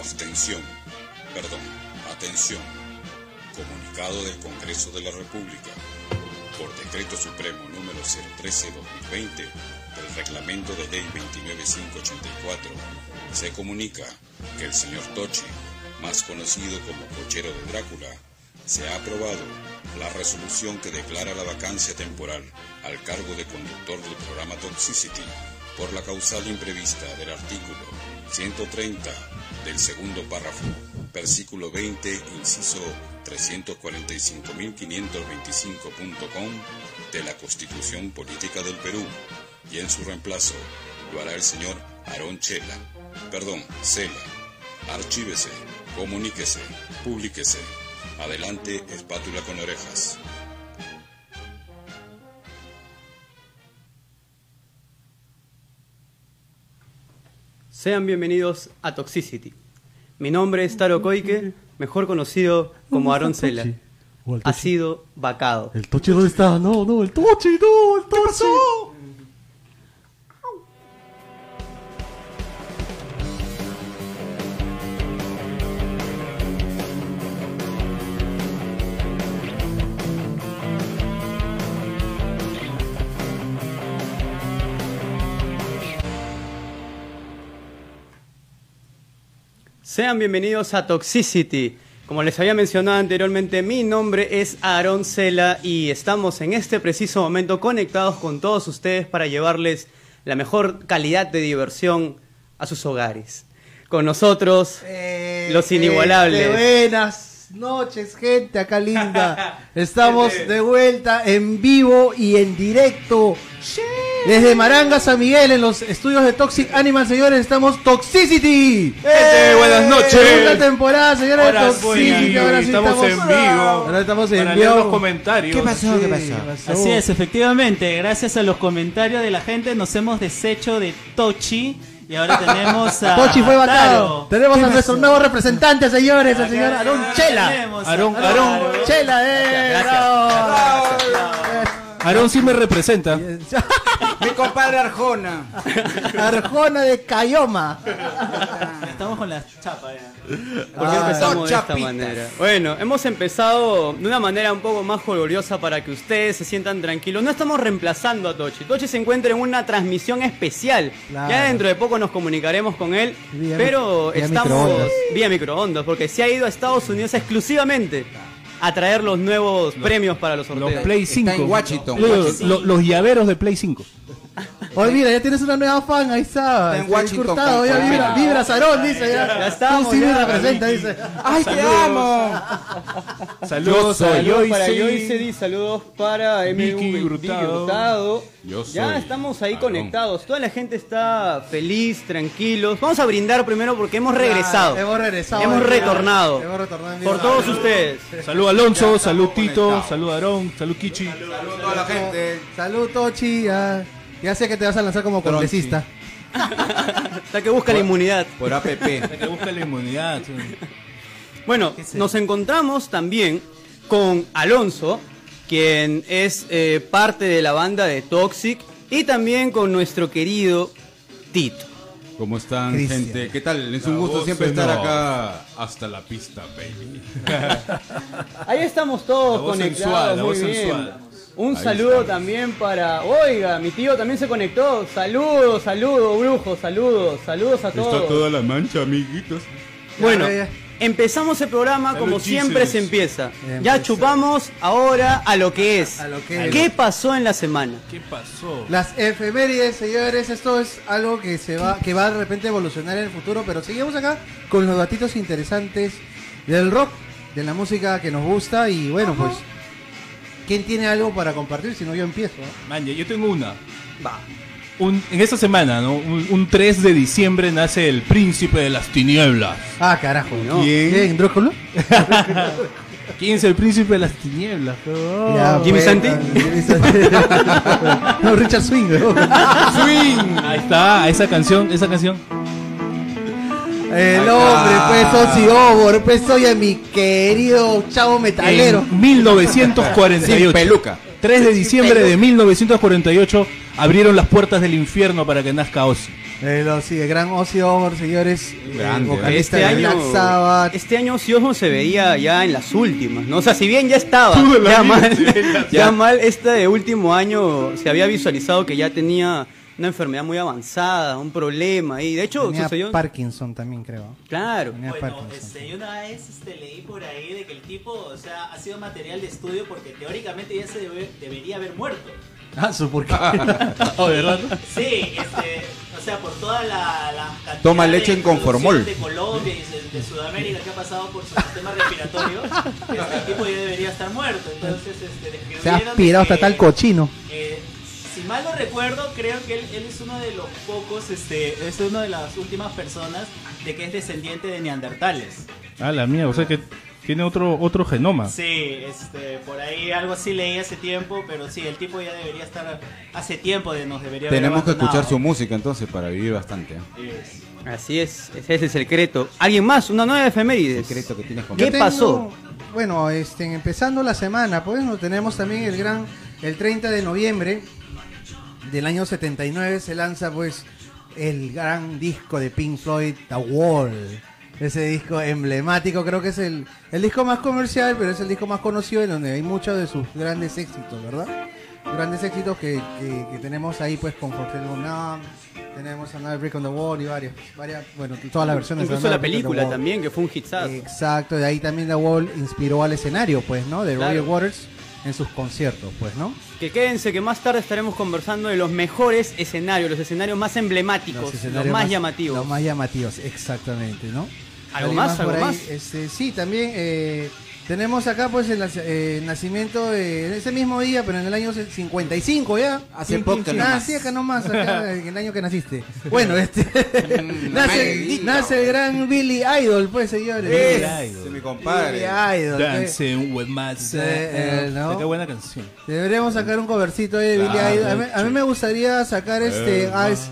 Abstención. Perdón. Atención. Comunicado del Congreso de la República. Por Decreto Supremo número 013-2020 del Reglamento de Ley 29584, se comunica que el señor Tochi, más conocido como Cochero de Drácula, se ha aprobado la resolución que declara la vacancia temporal al cargo de conductor del programa Toxicity por la causal imprevista del artículo 130 del segundo párrafo, versículo 20, inciso 345.525.com de la Constitución Política del Perú, y en su reemplazo lo hará el señor Aarón Chela, perdón, Cela. Archívese, comuníquese, publíquese. Adelante, espátula con orejas. Sean bienvenidos a Toxicity. Mi nombre es Taro Koike, mejor conocido como Aaron Cela. Ha sido vacado. ¿El Tochi dónde está? No, no, el Tochi, no, el Tochi. Sean bienvenidos a Toxicity. Como les había mencionado anteriormente, mi nombre es Aaron Cela y estamos en este preciso momento conectados con todos ustedes para llevarles la mejor calidad de diversión a sus hogares. Con nosotros, Eh, los inigualables. eh, buenas noches, gente acá linda. Estamos de vuelta en vivo y en directo. Desde Maranga San Miguel, en los estudios de Toxic Animal, señores, estamos Toxicity. Gente, buenas noches. Segunda temporada, señores, de sí, Toxicity. Ahora sí estamos en vivo. Ahora estamos en Para vivo. los comentarios. ¿Qué pasó? ¿Qué pasó? Así es, efectivamente, gracias a los comentarios de la gente nos hemos deshecho de Tochi y ahora tenemos a Tochi fue vacado. Tenemos ¿Qué a pasó? nuestro nuevo representante, señores, el señor Acá Aaron Chela. Aarón. Aarón. Chela, eh. bravo. Aarón sí me representa. Mi compadre Arjona. Arjona de Cayoma. Estamos con la chapa ya. ¿Por qué Ah, empezamos de esta manera? Bueno, hemos empezado de una manera un poco más gloriosa para que ustedes se sientan tranquilos. No estamos reemplazando a Tochi. Tochi se encuentra en una transmisión especial. Claro. Ya dentro de poco nos comunicaremos con él. Vía pero vía estamos microondas. vía microondas, porque se ha ido a Estados Unidos exclusivamente a traer los nuevos premios para los Los sorteos. Play Está 5. en Washington, Los, Washington. los- los llaveros de Play 5. Oye, mira, ya tienes una nueva fan, ahí está. Está en Washington Hurtado, con ya vibra, vibra Sarón, dice ya. Ya estamos, Tú sí ya. me representa, dice. ¡Ay, te amo! Saludos a Saludos para Joyce. Saludos para MV Hurtado. Ya estamos ahí conectados. Toda la gente está feliz, tranquilos. Vamos a brindar primero porque hemos regresado. Hemos regresado. Hemos retornado. Hemos retornado Por todos ustedes. Salud Alonso, salud Tito, conectados. salud Aarón, salud Kichi. Saludos a toda la gente. Salud, Tochi. Ya, sé que te vas a lanzar como congresista. Hasta que busca la inmunidad. Por APP. Que busca la inmunidad. sí. Bueno, nos encontramos también con Alonso, quien es eh, parte de la banda de Toxic, y también con nuestro querido Tito. ¿Cómo están, Cristian. gente? ¿Qué tal? Es un La gusto siempre estar acá hasta la pista, baby. Ahí estamos todos La voz conectados, sensual, la muy voz bien. sensual. Un Ahí saludo también para. Oiga, mi tío también se conectó. Saludos, saludos, brujos, saludos, saludos a Está todos. toda la mancha, amiguitos. Bueno, empezamos el programa como siempre se empieza. Ya chupamos ahora a lo que es. A lo que es. ¿Qué pasó en la semana? ¿Qué pasó? Las efemérides, señores, esto es algo que se va, que va de repente a evolucionar en el futuro, pero seguimos acá con los datitos interesantes del rock, de la música que nos gusta y bueno, pues, ¿quién tiene algo para compartir? Si no, yo empiezo. ¿eh? Man, yo tengo una. Va. Un- en esta semana, ¿no? Un, un 3 de diciembre nace el príncipe de las tinieblas. Ah, carajo. No. ¿Quién? ¿Quién? ¿Quién es el príncipe de las tinieblas? Oh. Ya, Jimmy Santi. Jimmy Santi. no, Richard Swing. ¿no? Swing. Ahí está, esa canción, esa canción. El hombre, pues, Ozzy Obor, pues, oye, mi querido chavo metalero. En 1948. Sin peluca. 3 de diciembre de 1948 abrieron las puertas del infierno para que nazca Ozzy. No, sí, el gran Ozzy Osbourne, señores. eh, Grande, vocalista Este de año, Black este año Ozzy Osbourne se veía ya en las últimas, ¿no? O sea, si bien ya estaba, ya mal, ya mal, este último año se había visualizado que ya tenía una enfermedad muy avanzada, un problema, y de hecho Tenía sucedió... Parkinson también, creo. Claro. Tenía Bueno, Parkinson. este, yo una vez este, leí por ahí de que el tipo, o sea, ha sido material de estudio porque teóricamente ya se debe- debería haber muerto. Ah, por qué. Oh, ¿verdad? Sí, este, o sea, por toda la, la cantidad Toma de leche en Conformol. de Colombia y de, de Sudamérica que ha pasado por su sistema respiratorio, este el tipo ya debería estar muerto. Entonces, este, Se ha aspirado hasta tal cochino. Si mal no recuerdo, creo que él, él es uno de los pocos, este, es una de las últimas personas de que es descendiente de neandertales. Ah, la mía, o sea que tiene otro otro genoma. Sí, este, por ahí algo así leí hace tiempo, pero sí, el tipo ya debería estar hace tiempo de nos debería haber Tenemos que escuchar su música entonces para vivir bastante. ¿eh? Así es, ese es el secreto. ¿Alguien más? Una nueva efemérides. Secreto que tienes con ¿Qué tengo- pasó? Bueno, este, empezando la semana, pues no tenemos también el gran, el 30 de noviembre del año 79 se lanza pues el gran disco de Pink Floyd, The Wall. Ese disco emblemático, creo que es el, el disco más comercial, pero es el disco más conocido en donde hay muchos de sus grandes éxitos, ¿verdad? Grandes éxitos que, que- que tenemos ahí pues con For Tell Numb, tenemos Another Brick on the Wall y varios, varias, bueno, todas las versiones. de Incluso la película también, que fue un hitazo. Exacto, de ahí también The Wall inspiró al escenario, pues, ¿no? De Claro. Roger Waters en sus conciertos, pues, ¿no? Que quédense que más tarde estaremos conversando de los mejores escenarios, los escenarios más emblemáticos, los, escenarios más, llamativos. Los más llamativos, exactamente, ¿no? ¿Algo ¿Alguien más? por ¿Algo ahí? más? Este, sí, también eh, tenemos acá pues el eh, nacimiento de ese mismo día, pero en el año 55 ya. Hace poco nomás. Ah, sí, acá nomás, acá, en el año que naciste. Bueno, este Mm, nace, nace el gran Billy Idol, pues señores. Ese es mi compadre. Billy Idol. Dancing with my Sí, eh, ¿no? Qué buena canción. Deberíamos sacar un covercito de Billy Claro, Idol. A mí, a mí me gustaría sacar este Eyes,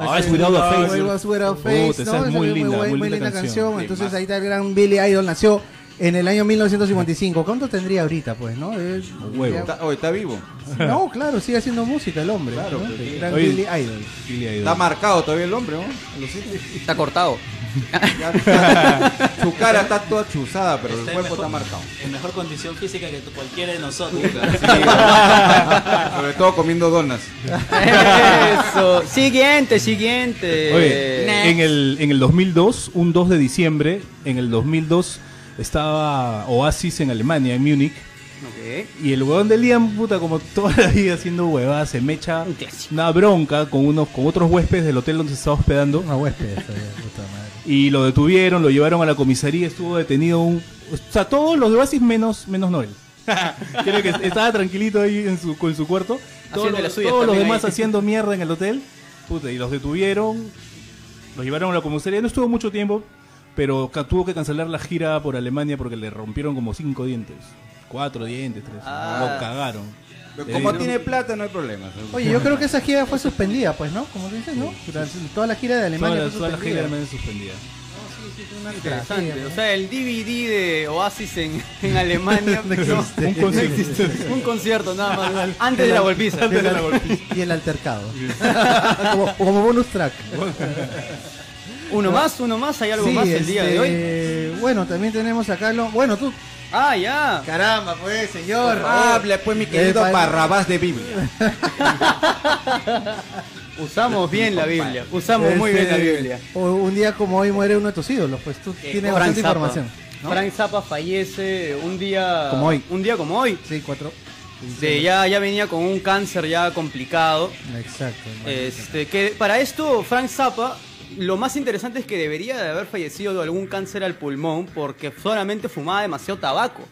Eyes Without a Face. Without a Face, esa ¿no? es muy linda, muy muy linda linda canción. canción. Entonces ahí está el gran Billy Idol. Nació en el año 1955. ¿Cuánto tendría ahorita, pues, no? Es- Huevo. ya- Está, oye, está vivo. No, claro, sigue haciendo música el hombre. Claro, ¿no? gran Oye. Billy Idol. Billy Idol. Está marcado todavía el hombre, ¿no? Lo siento. Está cortado. Ya su cara está toda chuzada, pero el Está en cuerpo mejor- está marcado. en mejor condición física que cualquiera de nosotros. Sobre todo comiendo donas. Eso. Siguiente, siguiente. Oye, en el, en el 2002, un 2 de diciembre, en el 2002 estaba Oasis en Alemania, en Múnich. Ok. Y el huevón de Liam, puta, como toda la vida haciendo huevadas, se me echa Un clásico. una bronca con unos con otros huéspedes del hotel donde se estaba hospedando. Una huésped. puta madre. Y lo detuvieron, lo llevaron a la comisaría, estuvo detenido un... O sea, todos los de Oasis menos, menos Noel. Creo que estaba tranquilito ahí en su, con su cuarto. Todos, Haciendo los, todos demás ahí. haciendo mierda en el hotel. Puta, y los detuvieron, los llevaron a la comisaría. No estuvo mucho tiempo, pero tuvo que cancelar la gira por Alemania porque le rompieron como cinco dientes. Cuatro dientes, tres. Ah. Lo cagaron. Pero como tiene plata, no hay problema. Oye, yo creo que esa gira fue suspendida, pues, ¿no? Como dices, ¿no? Durante toda la gira de Toda Alemania la, fue toda la gira de suspendida. Alemania suspendida. Una Interesante. O ¿no? sea, el DVD de Oasis en, en Alemania. No existe. Un concierto. Un concierto nada más. Antes de la golpiza. y el altercado. como, como bonus track. Uno más, uno más. ¿Hay algo Sí, más el día de hoy? este, Bueno, también tenemos acá lo. Bueno, tú. Ah, ya. Caramba, pues, señor. Hable pues mi querido Eh, Barrabás de Biblia. Usamos bien la Biblia. Usamos muy bien la Este, Biblia. Un día como hoy muere uno de tus ídolos, pues tú Eh, tienes bastante Zappa. información. ¿no? Frank Zappa fallece un día Como hoy. Un día como hoy. Sí, cuatro. De, ya, ya venía con un cáncer ya complicado. Exacto. Este, que para esto, Frank Zappa, lo más interesante es que debería de haber fallecido de algún cáncer al pulmón porque solamente fumaba demasiado tabaco.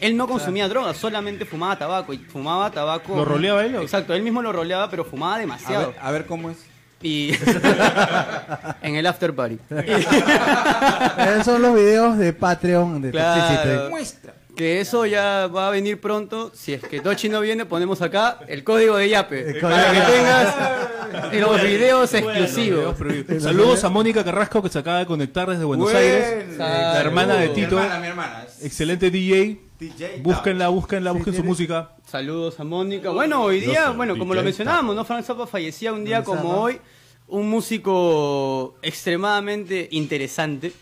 Él no consumía drogas, solamente fumaba tabaco. Y fumaba tabaco. ¿Lo roleaba él? Exacto, él mismo lo roleaba, pero fumaba A demasiado. ver, a ver cómo es. Y. en el after party. Esos son los videos de Patreon de Claro. Toxicity. Muestra. Que eso ya va a venir pronto. Si es que Tochi no viene, ponemos acá el código de Yape. El Para que tengas los videos exclusivos. Saludos a Mónica Carrasco que se acaba de conectar desde Buenos Aires. La hermana de Mi Tito. hermana, mi hermana. Excelente DJ. DJ. Búsquenla, búsquenla, busquen su música. Saludos a Mónica. Bueno, hoy día, bueno, como lo mencionábamos, ¿no? Frank Zappa fallecía un día como hoy. un músico extremadamente interesante.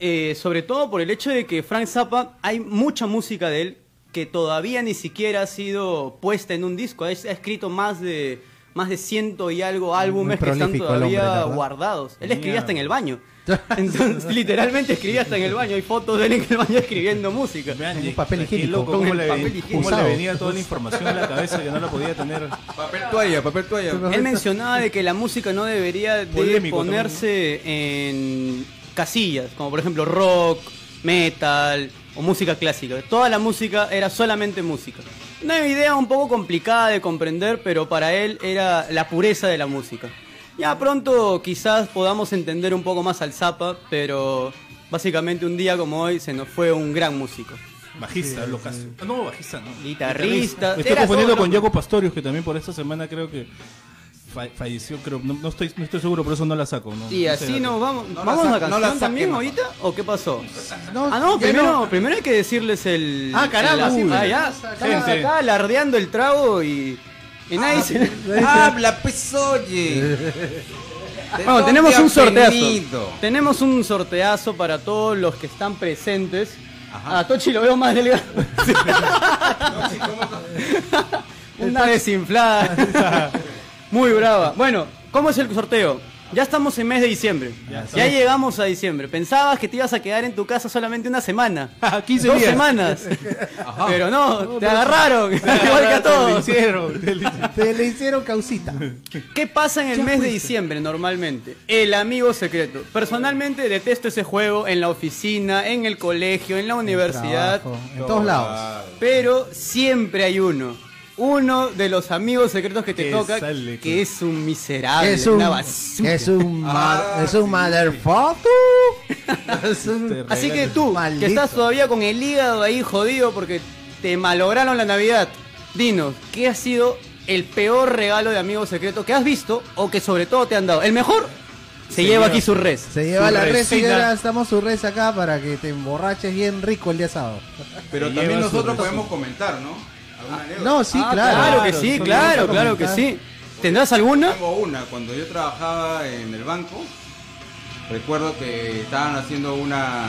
Eh, sobre todo por el hecho de que Frank Zappa, hay mucha música de él que todavía ni siquiera ha sido puesta en un disco. Ha, ha escrito más de más de ciento y algo álbumes que están hombre, todavía guardados. Él escribía hasta en el baño. Entonces, literalmente escribía hasta en el baño. Hay fotos de él en el baño escribiendo música. Vean, Un y- papel higiénico. loco, cómo, le, papel higiénico. cómo le Usado. venía toda la información a la cabeza que no la podía tener. Papel toalla, papel toalla. Él mencionaba de que la música no debería de Polémico ponerse en casillas, como por ejemplo rock, metal o música clásica. Toda la música era solamente música. Una idea un poco complicada de comprender, pero para él era la pureza de la música. Ya pronto quizás podamos entender un poco más al Zappa, pero básicamente un día como hoy se nos fue un gran músico. Bajista, locazo. Ah, No, bajista, no. Guitarrista, Me estoy era confundiendo con. Jaco Pastorius, que también por esta semana creo que fa- falleció. Creo, no, no estoy, no estoy seguro, por eso no la saco. No, Y no así nos vamos. No ¿Vamos a no canción la también ahorita? ¿O qué pasó? No, Ah, no, primero, no. primero hay que decirles el. Ah, caramba, el- ah, ya. Estamos acá alardeando el trago y. Y nadie se- Habla, pues oye. Bueno, tenemos un sorteazo. venido? Tenemos un sorteazo para todos los que están presentes. A Tochi lo veo más delgado. Una desinflada. Muy brava. Bueno, ¿cómo es el sorteo? Ya estamos en mes de diciembre. Ya, llegamos a diciembre. Pensabas que te ibas a quedar en tu casa solamente una semana. Ah, 15 Dos días. semanas. Pero no, te agarraron. Igual que a Te todos. hicieron. Te le hicieron causita. ¿Qué pasa en el mes de diciembre normalmente? El amigo secreto. Personalmente detesto ese juego en la oficina, en el colegio, en la universidad. Trabajo, en todos lados. Pero siempre hay uno. Uno de los amigos secretos que te Que toca sale que es un miserable, Es un, una basura. es un, ma- es un motherfucker. Es un- Te Así que tú, Maldito. que estás todavía con el hígado ahí jodido porque te malograron la Navidad, dinos, ¿qué ha sido el peor regalo de amigo secreto que has visto o que sobre todo te han dado? El mejor se, lleva aquí su res. Se lleva Su la res y ahora estamos su res acá para que te emborraches bien rico el día sábado. Pero también nosotros podemos comentar, ¿no? ¿Alguna anécdota? No, sí, Ah, claro. claro que sí, claro, claro que sí. ¿Tendrás alguna? Tengo una. Cuando yo trabajaba en el banco, recuerdo que estaban haciendo una.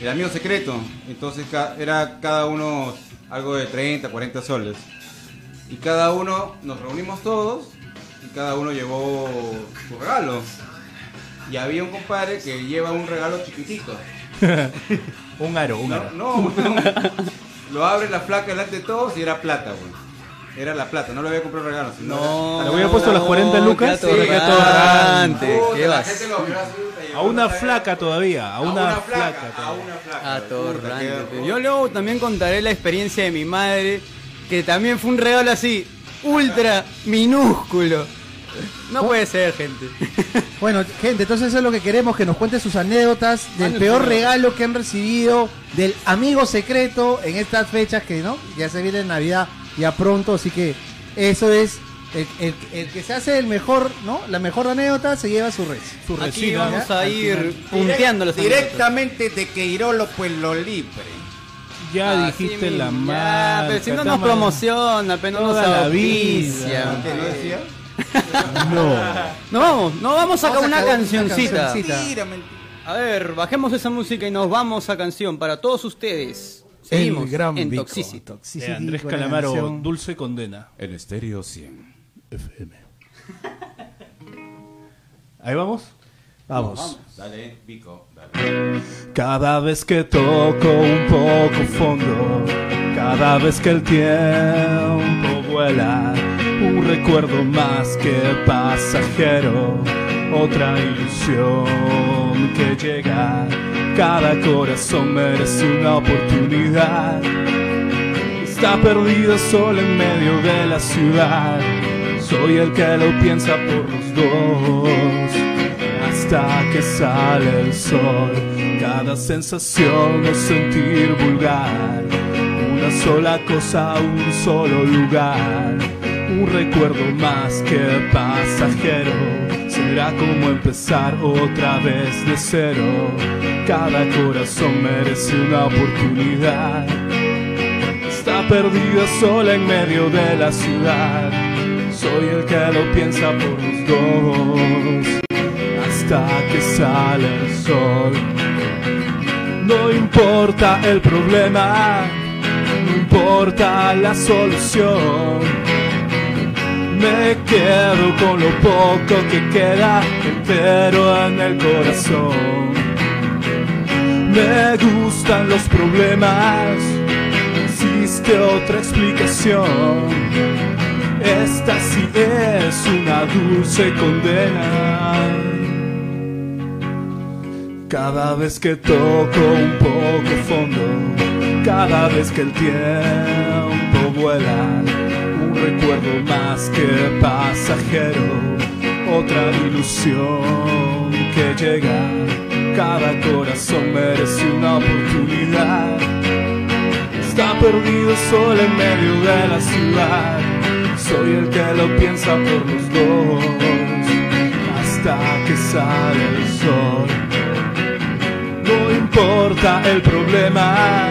El amigo secreto. Entonces era cada uno algo de 30, 40 soles. Y cada uno, nos reunimos todos y cada uno llevó su regalo. Y había un compadre que lleva un regalo chiquitito. Un aro, un aro. No, no, no. Lo abre la flaca delante de todos y era plata, güey. Era la plata, no le había comprado regalo. sino No. ¿Le hubiera puesto las 40 lucas? Qué atorrante, qué vas. lo A una flaca todavía, a una, flaca. a una flaca. Atorrante. Yo luego también contaré la experiencia de mi madre, que también fue un regalo así, ultra minúsculo. No puede ser, gente. Bueno, gente, entonces eso es lo que queremos, que nos cuenten sus anécdotas del peor regalo que han recibido, del amigo secreto en estas fechas que, ¿no? Ya se viene Navidad ya pronto, así que eso es el, el- el que se hace el mejor, ¿no? La mejor anécdota se lleva su res. Su Aquí resina. vamos a ir punteando los anécdotas. Directamente de Queirolo, pues lo libre. Ya Así dijiste mismo, la ya, marca. Pero si no nos promociona, pero no nos Toda la auspicia. vida. ¿Qué no decía? No vamos, no vamos a sacar Vamos a una sacar una cancioncita. cancioncita. Mentira, mentira. A ver, bajemos esa música y nos vamos a canción para todos ustedes. Seguimos El gran en Vico. Toxicity. Toxicity, De Andrés Calamaro. Dulce Condena. En estéreo 100. FM. Ahí vamos. Vamos. Dale, Vico, dale. Cada vez que toco un poco fondo, cada vez que el tiempo vuela, un recuerdo más que pasajero, otra ilusión que llega. Cada corazón merece una oportunidad. Está perdido solo en medio de la ciudad. Soy el que lo piensa por los dos hasta que sale el sol. Cada sensación no sentir vulgar. Una sola cosa, un solo lugar. Un recuerdo más que pasajero. Será como empezar otra vez de cero. Cada corazón merece una oportunidad. Está perdida sola en medio de la ciudad. Soy el que lo piensa por los dos hasta que sale el sol. No importa el problema, no importa la solución. Me quedo con lo poco que queda entero en el corazón. Me gustan los problemas, existe otra explicación. Esta sí es una dulce condena. Cada vez que toco un poco fondo, cada vez que el tiempo vuela, recuerdo más que pasajero, otra ilusión que llega. Cada corazón merece una oportunidad. Está perdido solo en medio de la ciudad. Soy el que lo piensa por los dos hasta que sale el sol. No importa el problema,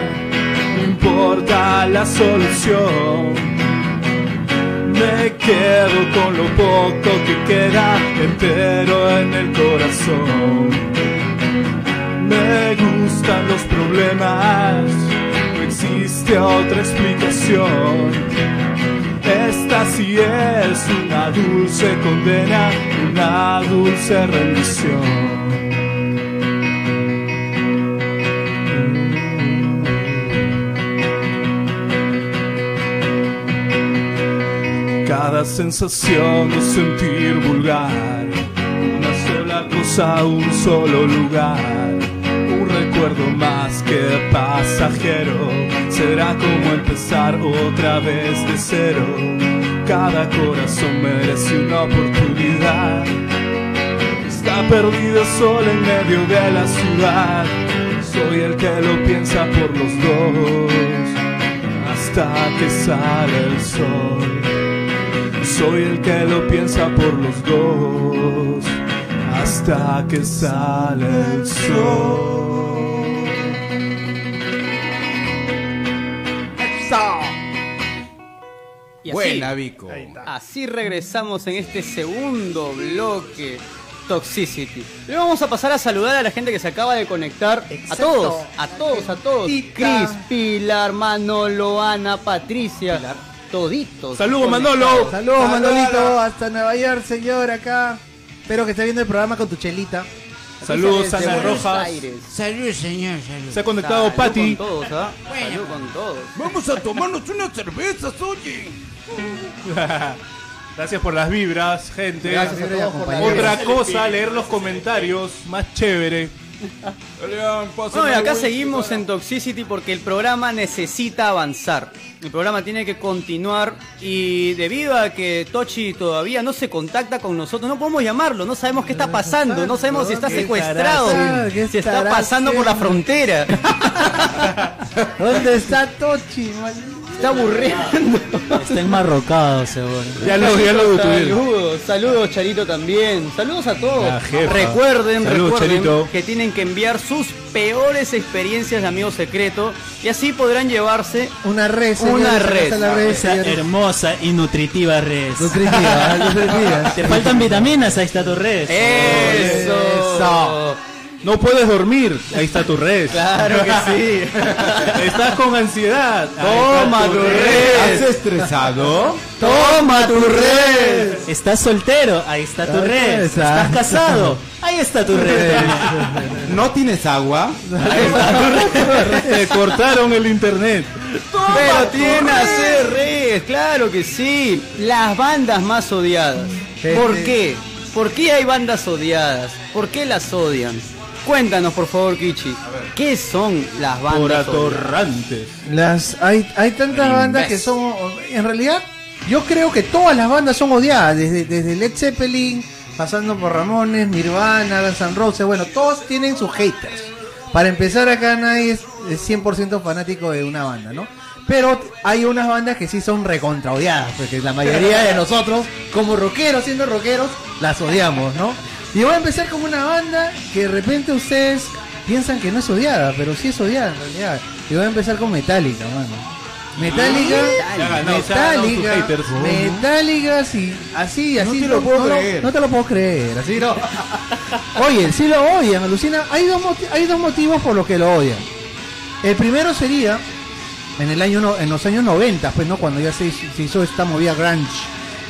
no importa la solución. Me quedo con lo poco que queda entero en el corazón. Me gustan los problemas, no existe otra explicación. Esta sí es una dulce condena, una dulce rendición. Cada sensación de sentir vulgar, una sola cosa, un solo lugar, un recuerdo más que pasajero, será como empezar otra vez de cero. Cada corazón merece una oportunidad, está perdido solo en medio de la ciudad, soy el que lo piensa por los dos, hasta que sale el sol. Soy el que lo piensa por los dos hasta que sale el sol. Y así, Buena, Vico. así regresamos en este segundo bloque Toxicity. Le vamos a pasar a saludar a la gente que se acaba de conectar. A todos, a todos, a todos. Cris, Pilar, Manolo, Ana, Patricia. Toditos. Saludos. Manolo. Saludos, Manolito, hasta Nueva York, señor, acá. Espero que esté viendo el programa con tu chelita. Saludos, Ana Buenos Rojas. Aires. Salud, señor, salud. Se ha conectado Salud Patti. con todos, ¿ah? Salud con todos. Vamos a tomarnos unas cervezas, oye. Gracias por las vibras, gente. Gracias a todos Otra cosa, leer los comentarios, más chévere. Bueno, y acá seguimos en Toxicity porque el programa necesita avanzar. El programa tiene que continuar y debido a que Tochi todavía no se contacta con nosotros, no podemos llamarlo, no sabemos qué está pasando, no sabemos si está ¿Qué secuestrado, si está pasando por la frontera, ¿Dónde está Tochi? man? Está aburriendo. Está enmarrocado, seguro. Ya lo, ya lo. Saludos, saludos Charito también. Saludos a todos. Recuerden, Saludos, recuerden Charito. que tienen que enviar sus peores experiencias de amigo secreto y así podrán llevarse Una red, señores, Una red. red, Esa hermosa y nutritiva res. Nutritiva, nutritiva. Te faltan vitaminas, ahí está tu res. Eso. Eso. No puedes dormir, ahí está tu red. Claro que sí. Estás con ansiedad. Toma tu ¿Has red. estresado? Toma tu red. Estás soltero, ahí está tu Ahí res. está. Estás casado, ahí está tu res. ¿No tienes agua? Le cortaron el internet. Pero tiene a ser red, claro que sí. Las bandas más odiadas. ¿Por qué? ¿Por qué hay bandas odiadas? ¿Por qué las odian? Cuéntanos, por favor, Kichi. ¿Qué son las Por bandas odiadas? atorrantes. Las, hay, hay tantas bandas que son. En realidad, yo creo que todas las bandas son odiadas. Desde, desde Led Zeppelin, pasando por Ramones, Nirvana, Guns N' Roses. Bueno, todos tienen sus haters. Para empezar, acá nadie es, es 100% fanático de una banda, ¿no? Pero hay unas bandas que sí son recontra odiadas. Porque la mayoría de nosotros, como rockeros, siendo rockeros, las odiamos, ¿no? Y voy a empezar con una banda que de repente ustedes piensan que no es odiada, pero sí es odiada en realidad. Y voy a empezar con Metallica, mano. Metallica, Metallica. Metallica, sí, así, así. te lo puedo no, creer. No te lo puedo creer, así no. Oye, sí lo odian, alucina. Hay dos, moti- hay dos motivos por los que lo odian. El primero sería en el año no- en los años 90, pues no, cuando ya se, hizo- se hizo esta movida grunge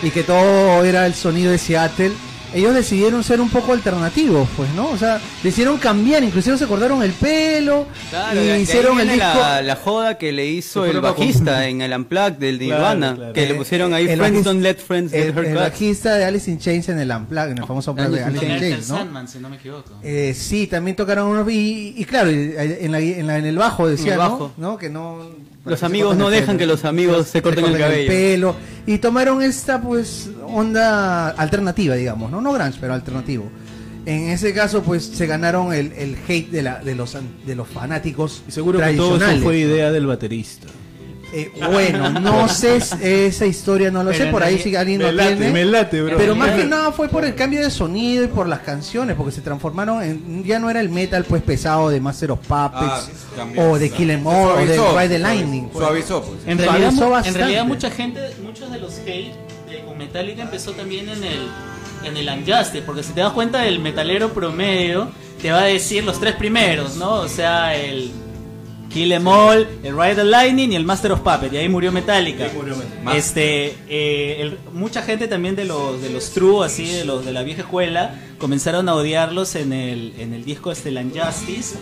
y que todo era el sonido de Seattle. Ellos decidieron ser un poco alternativos, pues, ¿no? O sea, decidieron cambiar, inclusive se cortaron el pelo Claro, y de- de ahí hicieron el viene disco. la, la joda que le hizo el bajista en el Unplugged del Claro, Nirvana, claro. que le pusieron ahí El Friends bajista- Don't Let Friends Get el, Hurt el bajista de Alice in Chains en el Unplugged, en el famoso Unplugged de Alice in in Con el Chains, ¿no? Sandman, si no me equivoco. Eh, sí, también tocaron unos y, y claro, en, la- en la- en el bajo decía, el ¿no? bajo. ¿no? Que no Los amigos no dejan que los amigos se corten el cabello. pelo. y tomaron esta pues onda alternativa, digamos, no no grunge, pero alternativo. En ese caso pues se ganaron el, el hate de la de los an- de los fanáticos Y seguro que todo eso tradicionales. fue idea del baterista. Eh, bueno, no sé esa historia, no lo Pero sé, por ahí si alguien Me lo late, tiene. me late, bro. Pero más que nada fue por el cambio de sonido y por las canciones, porque se transformaron en. Ya no era el metal pues pesado de Master of Ah, Puppets cambió. o de Kill Em All o de Ride the Lightning. pues. Suavizó, pues. En Suavizó realidad, en mucha gente, muchos de los hate de, con Metallica empezó también en el en el Unjustice, porque si te das cuenta el metalero promedio te va a decir los tres primeros, ¿no? O sea, el Kill Em All, el Ride the Lightning y el Master of Puppets, y ahí murió Metallica. Este, eh, el- mucha gente también de los de los true, así de los de la vieja escuela, comenzaron a odiarlos en el en el disco este el Unjustice,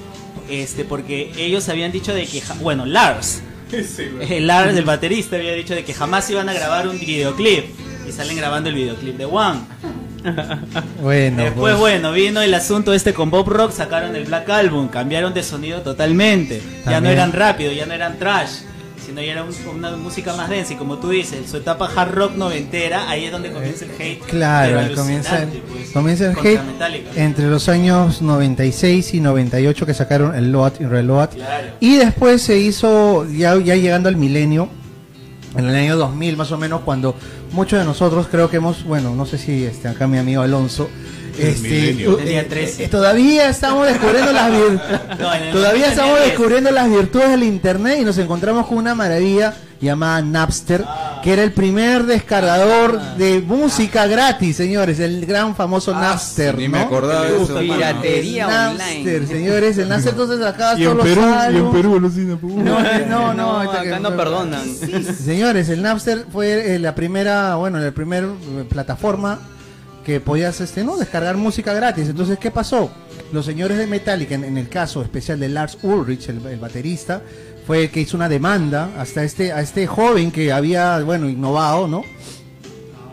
este, porque ellos habían dicho de que, ja- bueno, Lars, el Lars, el baterista, había dicho de que jamás iban a grabar un videoclip y salen grabando el videoclip de One. Bueno, Después, pues, bueno, vino el asunto este con Bob Rock, sacaron el Black Album, cambiaron de sonido totalmente. Ya no eran rápido, ya no eran trash, sino ya era un- una música más densa. Y como tú dices, su etapa hard rock noventera, ahí es donde comienza el hate. Claro, comienza, alucinante, pues, comienza el hate Metallica. entre los años 96 y 98 que sacaron el Load y Reload. Claro. Y después se hizo, ya, ya llegando al milenio, en el año 2000 más o menos, cuando muchos de nosotros creo que hemos, bueno, no sé si este, acá mi amigo Alonso, este, eh, 13. eh, todavía estamos descubriendo las vir- No, todavía 2000 estamos tenía 10. descubriendo las virtudes del internet y nos encontramos con una maravilla llamada Napster, que era el primer descargador de música gratis, señores, el gran famoso Napster, Ni ¿no? me acordaba de eso. Piratería Napster, online. señores, el Napster entonces acá Y en todos Perú, los y en Perú, no, no, no, No, acá que- no perdonan. Señores, el Napster fue eh, la primera, bueno, la primera eh, plataforma que podías este, ¿no? descargar música gratis. Entonces, ¿qué pasó? Los señores de Metallica, en, en el caso especial de Lars Ulrich, el, el baterista, fue el que hizo una demanda hasta este, a este joven que había, bueno, innovado, ¿no?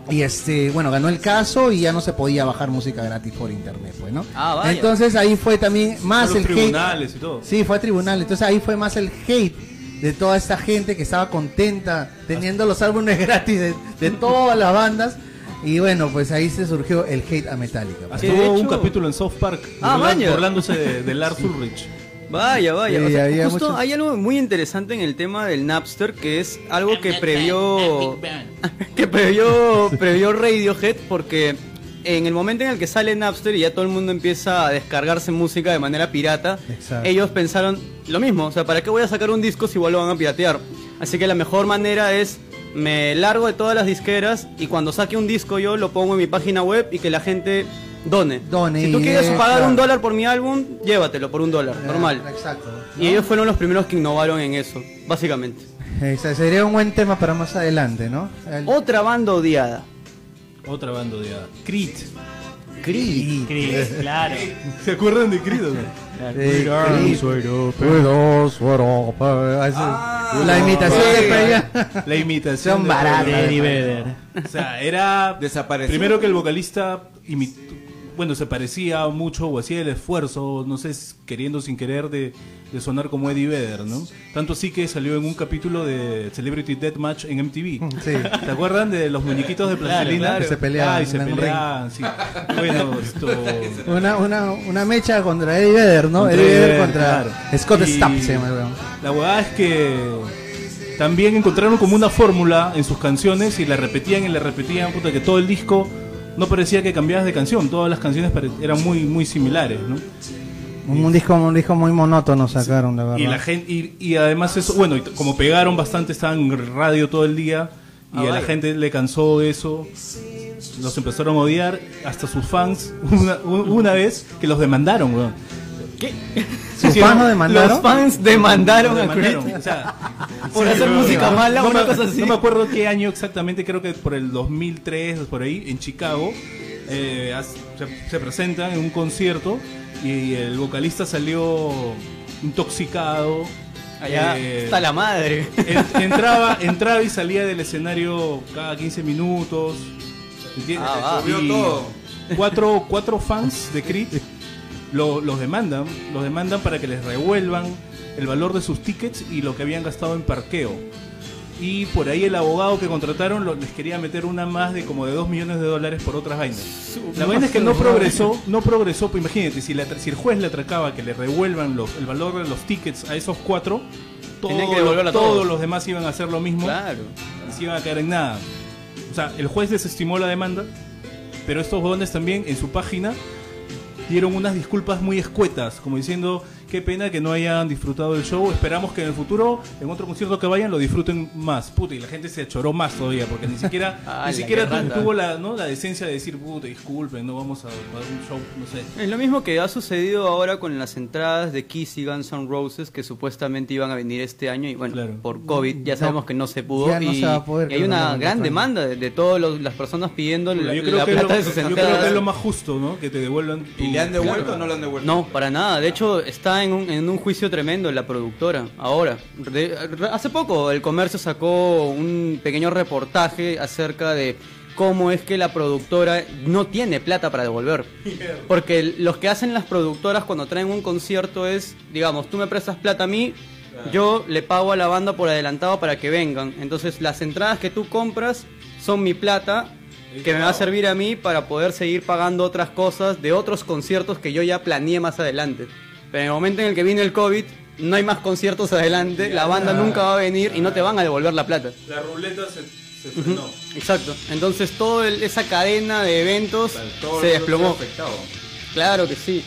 Y este, bueno, ganó el caso y ya no se podía bajar música gratis por internet, pues, ¿no? Ah, vaya. Entonces ahí fue también más los el hate. tribunales y todo. Sí, fue a tribunal. Entonces ahí fue más el hate de toda esta gente que estaba contenta teniendo los álbumes gratis de, de todas las bandas. Y bueno, pues ahí se surgió el hate a Metallica. pues. Hasta hubo un capítulo en South Park Ah, burla- burlándose de, de Lars Ulrich. Vaya, vaya. Sí, O sea, había justo muchos- hay algo muy interesante en el tema del Napster que es algo que previó que previó previó Radiohead porque en el momento en el que sale Napster y ya todo el mundo empieza a descargarse música de manera pirata, Exacto. ellos pensaron lo mismo, o sea, ¿para qué voy a sacar un disco si igual lo van a piratear? Así que la mejor manera es me largo de todas las disqueras y cuando saque un disco yo lo pongo en mi página web y que la gente done. Done, si tú quieres eh, pagar claro. un dólar por mi álbum, llévatelo por un dólar, normal. Exacto. Y ellos fueron los primeros que innovaron en eso, básicamente. Ese sería un buen tema para más adelante, ¿no? El- Otra banda odiada. Otra banda de Creed. Creed. Claro. ¿Se acuerdan de Creed pa- ese- La imitación de Peña. La imitación Son de baratas. Eddie Vedder. O sea, era Desapareció. primero que el vocalista imitó, bueno, se parecía mucho o hacía el esfuerzo, no sé, queriendo sin querer de, de sonar como Eddie Vedder, ¿no? Tanto así que salió en un capítulo de Celebrity Deathmatch en MTV. Sí. ¿Se acuerdan de los muñequitos de plastilina? claro. Que se peleaban Ah, y se peleaban, sí. Bueno, esto... Una, una, una mecha contra Eddie Vedder, ¿no? Contra Eddie Vedder contra claro. Scott Y- Stapp se llama. La huevada es que también encontraron como una fórmula en sus canciones y la repetían y la repetían, puta, que todo el disco no parecía que cambiabas de canción, todas las canciones eran muy, muy similares, ¿no? Un disco, un disco muy monótono sacaron, de verdad. Y la gente y, y además eso, bueno, como pegaron bastante, estaban en radio todo el día y Ah, a la gente le cansó eso. Los empezaron a odiar, hasta sus fans, una, un- una vez que los demandaron, weón. ¿Sus Sí, fans no, lo demandaron? Los fans demandaron a Creed o sea, por sí, hacer música mala no una me, cosa así. no me acuerdo qué año exactamente, creo que por el 2003, por ahí, en Chicago, eh, se, se presentan en un concierto y el vocalista salió intoxicado. Allá eh, está la madre. en- entraba, entraba y salía del escenario cada 15 minutos. ¿entiendes? Ah. Subió Y todo. Cuatro, cuatro fans de Creed lo- los demandan, los demandan para que les revuelvan el valor de sus tickets y lo que habían gastado en parqueo. Y por ahí el abogado que contrataron lo- les quería meter una más de como de 2 millones de dólares por otras vainas. La vaina es que no progresó, no progresó, pues imagínate, si, la tra- si el juez le atracaba que le revuelvan los- el valor de los tickets a esos cuatro, que todos todos. los demás iban a hacer lo mismo Claro. y se iban a caer en nada. O sea, el juez desestimó la demanda, pero estos jóvenes también en su página dieron unas disculpas muy escuetas, como diciendo, qué pena que no hayan disfrutado del show, esperamos que en el futuro, en otro concierto que vayan, lo disfruten más. Puta, y la gente se achoró más todavía, porque ni siquiera, ni siquiera tuvo la, ¿no? la decencia de decir, puta, disculpen, no vamos a, a dar un show, no sé. Es lo mismo que ha sucedido ahora con las entradas de Kiss y Guns N' Roses que supuestamente iban a venir este año y bueno, Claro. por COVID ya sabemos que no se pudo ya no y, se va a poder, y hay una no, gran demanda de, de todas las personas pidiendo la, yo creo, la que es lo, plata de sus yo creo que es lo más justo, ¿no? Que te devuelvan tu- ¿Y le han devuelto Claro. o no le han devuelto? No, para nada. De hecho, está en un, en un juicio tremendo la productora. Ahora, De- hace poco el comercio sacó un pequeño reportaje acerca de cómo es que la productora no tiene plata para devolver. Porque los que hacen las productoras cuando traen un concierto es, digamos, tú me prestas plata a mí, yo le pago a la banda por adelantado para que vengan. Entonces, las entradas que tú compras son mi plata que me va a servir a mí para poder seguir pagando otras cosas de otros conciertos que yo ya planeé más adelante. Pero en el momento en el que viene el COVID, no hay más conciertos adelante, la banda nunca va a venir y no te van a devolver la plata. La ruleta se, se Ujú, Exacto. Entonces toda esa cadena de eventos Todo se desplomó. afectado. Claro que sí.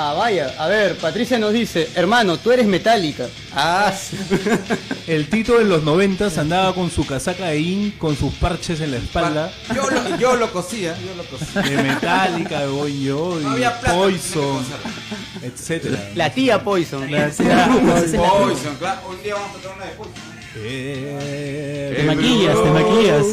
Ah, vaya. A ver, Patricia nos dice, hermano, tú eres metálica. Ah, sí. El Tito de los noventas andaba con su casaca de in, con sus parches en la espalda. Yo lo, yo lo cosía, yo lo cosía. de Metallica, de Bon Jovi, No había plata, Poison, etcétera. la tía Poison. La- la- Poison, claro. Un día vamos a tocar una de Poison. Eh, Te maquillas, te maquillas.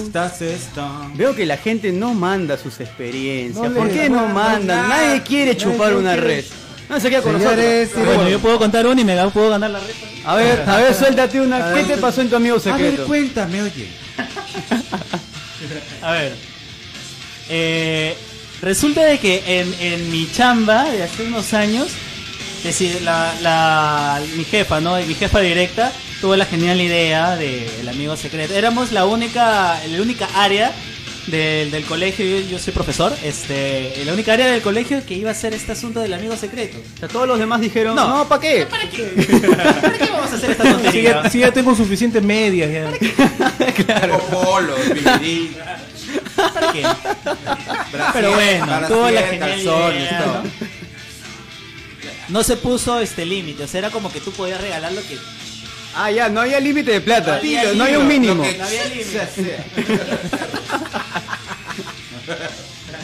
Veo que la gente no manda sus experiencias. No ¿Por qué no mandan. Nadie quiere chupar Nadie una quiere. red. No se queda con Señores, nosotros. Bueno, yo puedo contar una y me puedo ganar la red. A ver, a ver, suéltate una. ¿Qué te pasó en tu amigo secreto? cuéntame, oye. A ver. Eh, resulta de que en, en mi chamba de hace unos años, decir, la, la- mi jefa, ¿no? Mi jefa directa tuvo la genial idea del amigo secreto. Éramos la única, la única área del, del colegio, yo, yo soy profesor, este, la única área del colegio que iba a hacer este asunto del amigo secreto. O sea, todos los demás dijeron, No. no, ¿para qué? ¿Para qué vamos a hacer esta si, tontería? ya, si ya tengo suficientes medias ya. Tengo polo, ¿Para qué? Pero bueno, tuvo la genial calzones, idea, todo. ¿no? No se puso este límite, o sea, era como que tú podías regalar lo que Ah, ya, no había límite de plata. No había No hay un mínimo. Que No había límite.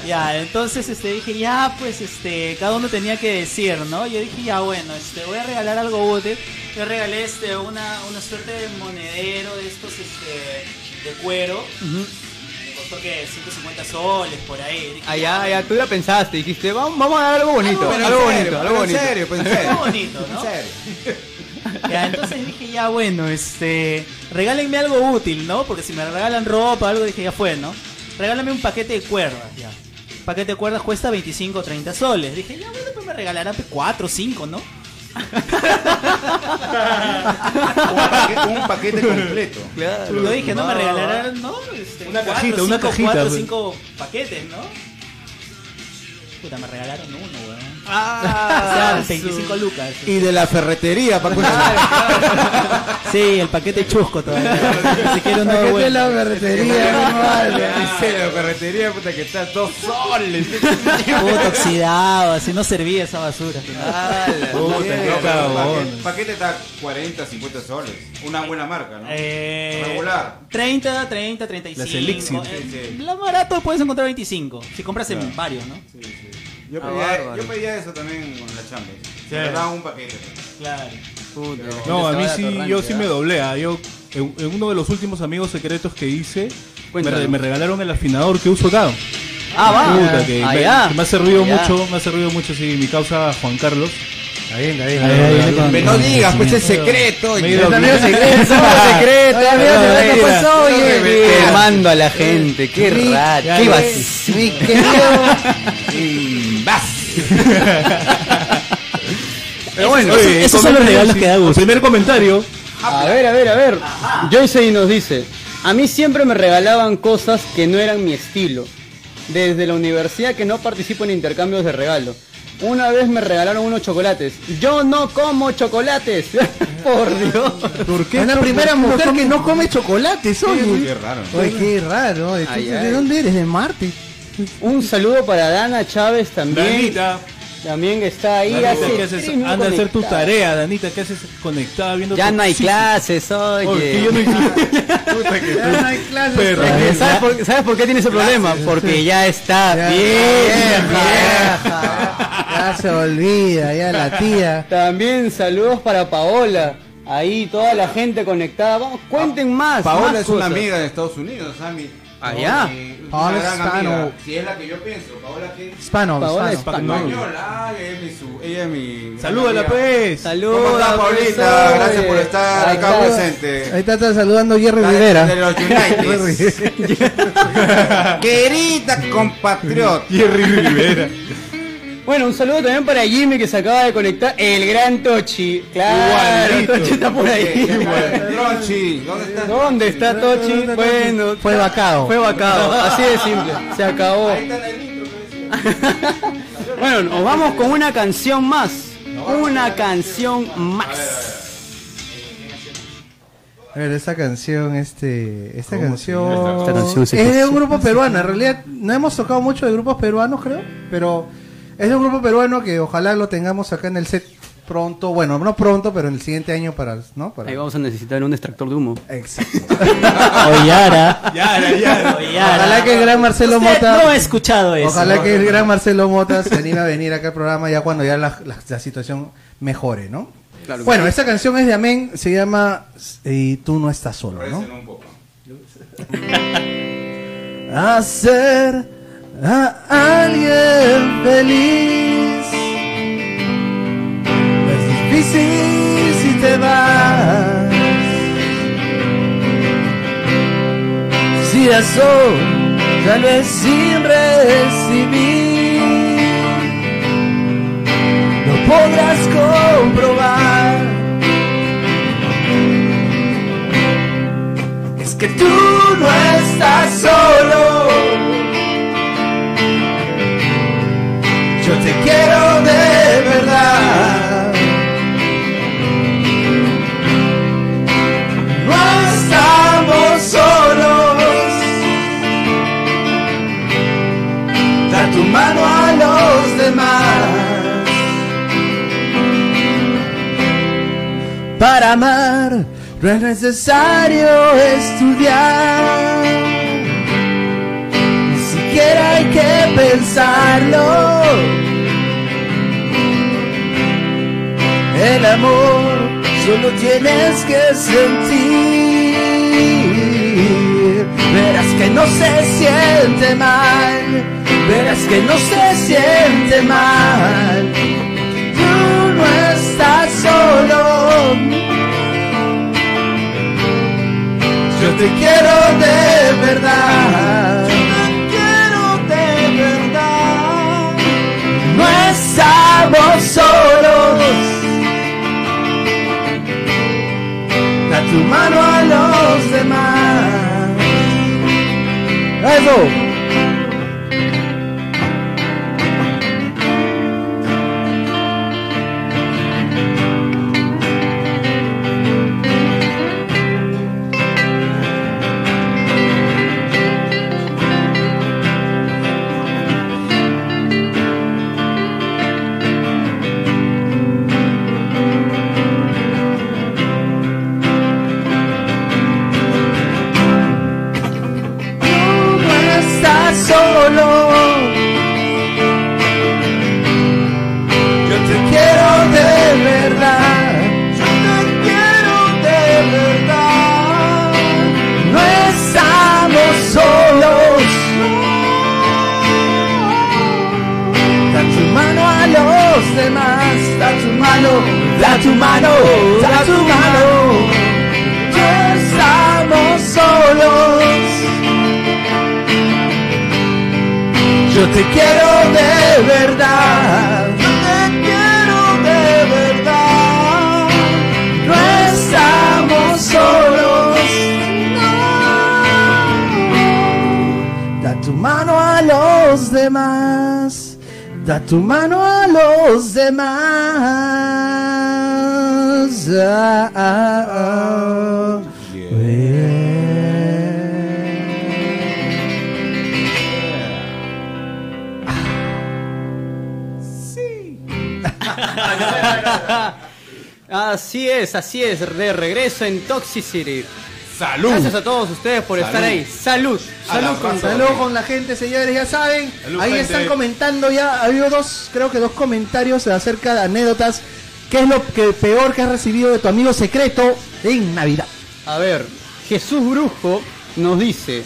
Ya, entonces este dije, ya pues este, cada uno tenía que decir, ¿no? Yo dije, ya bueno, este, voy a regalar algo útil. Yo regalé este una, una suerte de monedero de estos este de cuero. Me costó que 150 soles por ahí. Dije, Ah, ya, ya, tú ya pensaste, dijiste, vamos, vamos a dar algo bonito, en algo bonito, algo en bonito. serio, pues en Algo serio. bonito, ¿no? En serio. Ya, entonces dije, ya bueno, este, regálenme algo útil, ¿no? Porque si me regalan ropa o algo, dije, ya fue, ¿no? Regálame un paquete de cuerdas, ya. Un paquete de cuerdas cuesta 25 o 30 soles. Dije, ya bueno, pues me regalarán 4 o 5, ¿no? Un paquete, un paquete completo. Claro. Lo dije, no, me Va, regalarán, ¿no? Este, Una cuatro, cajita, una cinco, cajita, cuatro, pues. cinco paquetes, ¿no? Puta, me regalaron uno, weón. Ah, 25 lucas. Y de la ferretería, para Sí, el paquete chusco todavía. Si quiere un nuevo Paquete de la ferretería, hermano. Dice la ferretería, puta, que está dos soles. Puto oxidado, así no servía esa basura. Puta, qué no, paquete, paquete está 40, 50 soles. Una buena marca, ¿no? Eh, Regular. 30, 30, 35. Las Elixir. Eh, Sí, sí. Lo barato puedes encontrar 25. Si compras en varios, ¿no? Yo, Ah, pedía, bárbaro. yo pedía eso también con la chamba. Me daban un paquete. Claro. No, a mí Estaba sí, atorrante, yo sí me doblé. ah. Yo, en, en uno de los últimos amigos secretos que hice, me, Cuéntanos. re- me regalaron el afinador que uso acá. Ah, va. Puta, que Ah, me, ya. que me ha servido Ya. mucho, me ha servido mucho, sí, mi causa Juan Carlos. Está bien, está bien. Ahí, ahí, No digas, pues es secreto. Me he oye. ido- Amigo secreto. Oye, amigo secreto, mira. pasó, oye. Quemando a la gente, qué raro. Qué vacío. Mi querido. Pero bueno, Oye, esos son los regalos que da. El primer comentario. a ver, a ver, a ver. Joyce nos dice, a mí siempre me regalaban cosas que no eran mi estilo. Desde la universidad que no participo en intercambios de regalo. Una vez me regalaron unos chocolates. Yo no como chocolates. Por Dios. ¿Por Es la primera mujer que no come chocolates, oye. Qué raro. Oye, qué raro. Entonces, Ay, ay. ¿De dónde eres? ¿De Marte? Un saludo para Dana Chávez también. Danita, También que está ahí. Danita, hace ¿qué haces? streaming Anda a hacer tu tarea, Danita, ¿qué haces conectada viendo Ya tu- no hay clases, oye. Oye, yo no hay Puta que Ya no hay clases. Oye. ¿Sabes por, sabes por qué tiene ese problema? Porque ya está Ya, bien. vieja, vieja. Ya se olvida, ya la tía. También saludos para Paola. Ahí toda la gente conectada. Vamos, cuenten más. Paola más es una amiga de Estados Unidos, Sammy. Ah, ya. Paola una gran Hispano. amiga. Si es la que yo pienso, Paola que Hispano, Paola hispano. Hispano. española, ay, ella es mi su, ella es mi Salúdala, pues. Saludos. ¿Cómo estás, Paulita? Gracias por estar Ahí acá está. presente. Ahí está, está saludando Jerry La Rivera. De los United. Querida compatriota. Jerry Rivera. Bueno, un saludo también para Jimmy que se acaba de conectar. El gran Tochi. Claro, Igualito. Tochi está por ahí. Tronchi, ¿dónde está Tochi? Bueno, Fue vacado. fue vacado. Así de simple. Se acabó. Ahí está el intro. Bueno, nos vamos con una canción más. Una canción más. A ver, esta canción, este, esta canción, Esta canción es de un grupo peruano. En realidad no hemos tocado mucho de grupos peruanos, creo, pero es de un grupo peruano que ojalá lo tengamos acá en el set pronto. Bueno, no pronto, pero en el siguiente año para, ¿no? Para... Ahí vamos a necesitar un extractor de humo. Exacto. Oyara. Ya, ya. Oyara. Ojalá que el gran Marcelo Usted Mota, no ha escuchado eso. ojalá que el gran Marcelo Mota se anime a venir acá al programa ya cuando ya la, la- la situación mejore, ¿no? Claro bueno, sí. esta canción es de Amén, se llama Y tú no estás solo, ¿no? Un poco. hacer a alguien feliz. Es difícil si te vas. Si das tal vez sin recibir, no podrás comprobar. Es que tú no estás solo. Te quiero de verdad. No estamos solos. Da tu mano a los demás. Para amar no es necesario estudiar, ni siquiera hay que pensarlo. El amor solo tienes que sentir. Verás que no se siente mal, verás que no se siente mal. Tú no estás solo. Yo te quiero de verdad. Yo te quiero de verdad. No estamos solos. Tu mano a los demás. Eso. Da tu mano, da tu mano. Ya estamos solos. Yo te quiero de verdad. Yo te quiero de verdad. No estamos solos. No. Da tu mano a los demás. Da tu mano a los demás. Ah. Así es, así es, de regreso en Toxicity. ¡Salud! Gracias a todos ustedes por estar ahí. Salud, salud con. Salud con la gente, señores, ya saben. Salud, ahí gente. están comentando ya. Ha habido dos, creo que dos comentarios acerca de anécdotas. ¿Qué es lo que peor que has recibido de tu amigo secreto en Navidad? A ver, Jesús Brujo nos dice,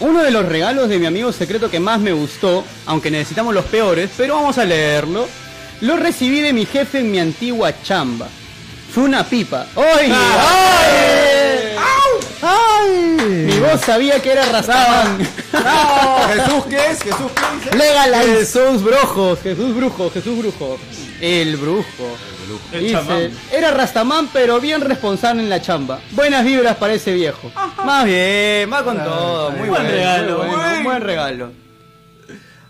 uno de los regalos de mi amigo secreto que más me gustó, aunque necesitamos los peores, pero vamos a leerlo, lo recibí de mi jefe en mi antigua chamba. Fue una pipa. ¡Ay! ¡Ay! ¡Ay! Mi voz sabía que era Rastaman. ¿Jesús qué es? ¿Jesús qué dice? Legalize. Jesús Brujo, Jesús Brujo, Jesús Brujo. El brujo. El Dice, chamán. era Rastamán, pero bien responsable en la chamba. Buenas vibras para ese viejo. Más bien, va con todo. Muy Buen buen regalo, regalo. buen. Un buen regalo.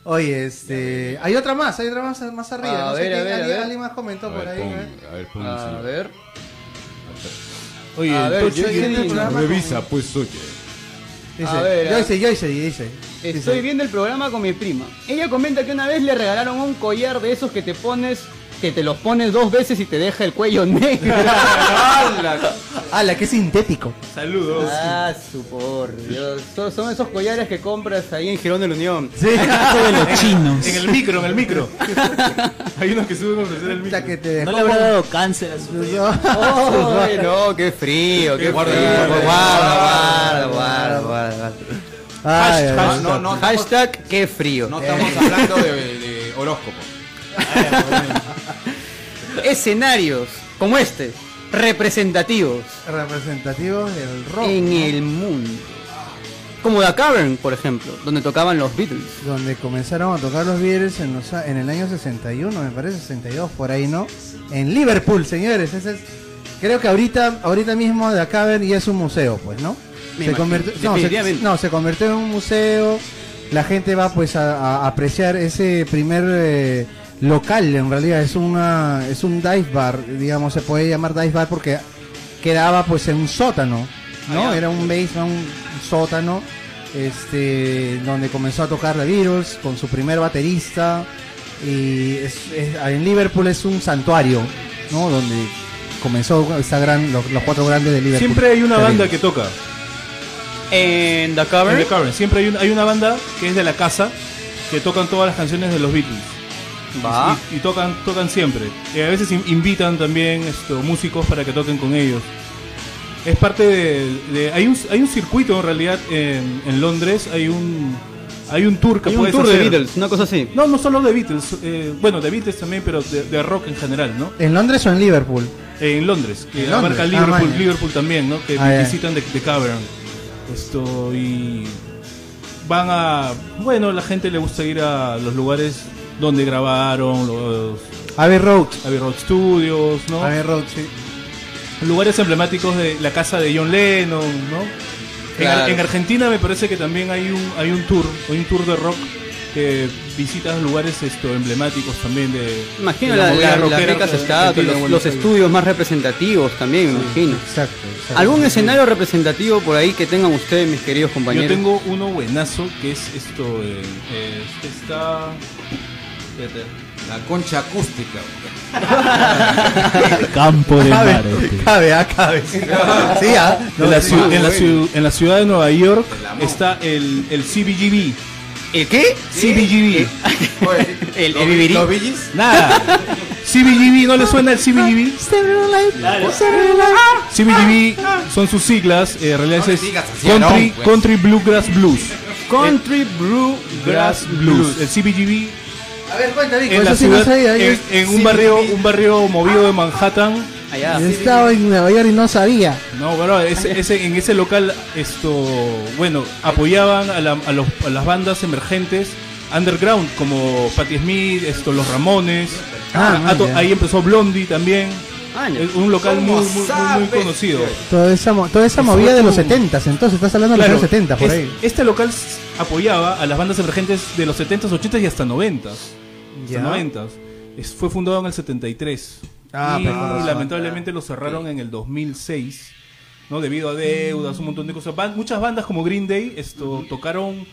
Oye, este. Hay otra más, hay otra más más arriba. A no sé ver, a quién- ver, a alguien, ver. alguien más comentó por ahí. ¿eh? a ver, pon, A ver. Oye, A ver, Tochi, yo- ¿qué yo- te- programa Revisa, pues, oye. Dice, A ver, Joyce, Joyce, dice. Estoy dice, viendo el programa con mi prima. Ella comenta que una vez le regalaron un collar de esos que te pones, que te los pones dos veces y te deja el cuello negro. ¡Hala, qué sintético! Saludos. ah, su por Dios. Son, son esos collares que compras ahí en Girón de la Unión. Sí. de los chinos. En el micro, en el micro. Hay unos que suben a ofrecer el O micro. sea, que te No le habrá dado cáncer a su Ay, no, qué frío, qué Guarda, frío. guarda, Guarda, guarda, guarda, guarda. Ay, ay, ay. No, no, no, Hashtag qué frío. no estamos hablando de, de horóscopo. Escenarios como este, representativos Representativos del rock. en ¿no? el mundo. Como The Cavern, por ejemplo, donde tocaban los Beatles. Donde comenzaron a tocar los Beatles en, los en el año 61, me parece, 62, por ahí, ¿no? En Liverpool, señores. Ese es, creo que ahorita, ahorita mismo The Cavern ya es un museo, pues, ¿no? Se convirtió, no, se, definitivamente. no, se convirtió en un museo. La gente va pues a, a apreciar ese primer eh, local, en realidad es una es un dive bar, digamos, se puede llamar dive bar porque quedaba pues en un sótano, ¿no? Era un basement, un sótano, este, donde comenzó a tocar The Beatles con su primer baterista y es- es- en Liverpool es un santuario, ¿no? Donde comenzó esta gran, los, los cuatro grandes de Liverpool. Siempre hay una The banda que toca. En The En Cavern. The Cavern. Siempre hay, un- hay una banda que es de la casa que tocan todas las canciones de los Beatles. Va. Y, y tocan, tocan siempre. Y a veces in- invitan también esto, músicos para que toquen con ellos. Es parte de, de- hay un hay un circuito en realidad en, en Londres, hay un hay un tour que Hay un tour de hacer. Beatles, una cosa así. No, no solo de Beatles, eh, bueno, de Beatles también, pero de, de rock en general, ¿no? ¿En Londres o en Liverpool? En Londres, que En abarca Londres, ah, Liverpool. Liverpool también, ¿no? Que Ah, visitan de, de Cavern. Esto y van a, bueno, la gente le gusta ir a los lugares donde grabaron los Abbey Road. Abbey Road Studios, ¿no? Abbey Road, sí. Lugares emblemáticos de la casa de John Lennon, ¿no? En, Claro. Ar- en Argentina me parece que también hay un hay un tour, hay un tour de rock que visitas lugares esto emblemáticos también de Imagino de la- movida la- las ricas estatuas, los, los estudios más representativos también, me imagino. Exacto, exacto. ¿Algún escenario representativo por ahí que tengan ustedes, mis queridos Yo compañeros? tengo uno buenazo que es esto. eh, eh, está. La concha acústica. Campo de Cabe, Marte. cabe, ah, cabe. Sí, sí, ah. en, la sí, ciu- muy en la bueno. ciu- en la ciudad de Nueva York El está el, el CBGB. ¿El qué? CBGB. Oye, El- ¿los el Bibirí. ¿Los Billys? Nada. CBGB, ¿no le suena el CBGB? CBGB son sus siglas. eh, en realidad No digas Country, Aarón, pues. Country Bluegrass Blues. Country Blue Grass Blues. El CBGB A ver, cuenta, Vico, en eso la sí no ciudad, sabía. yo- en, en un barrio, un barrio movido de Manhattan. Allá. Yo estaba en Nueva York y no sabía. No, bueno, ese- ese- en ese local, esto, bueno, apoyaban a, la- a los- a las bandas emergentes underground como Patti Smith, esto, los Ramones. Ah, Ah, to- ya. ahí empezó Blondie también. Ah, ya. Es un local muy, ¿Cómo muy, muy, muy conocido. Toda esa, mo- toda esa movida de los 70 entonces estás hablando de los años 70 por es- ahí. Este local s- apoyaba a las bandas emergentes de los 70s, 80s y hasta 90s. Hasta 90s. Es- fue fundado en el 73. Ah, y razón. lamentablemente lo cerraron en el 2006. ¿no? Debido a deudas, un montón de cosas. Ban- muchas bandas como Green Day esto, tocaron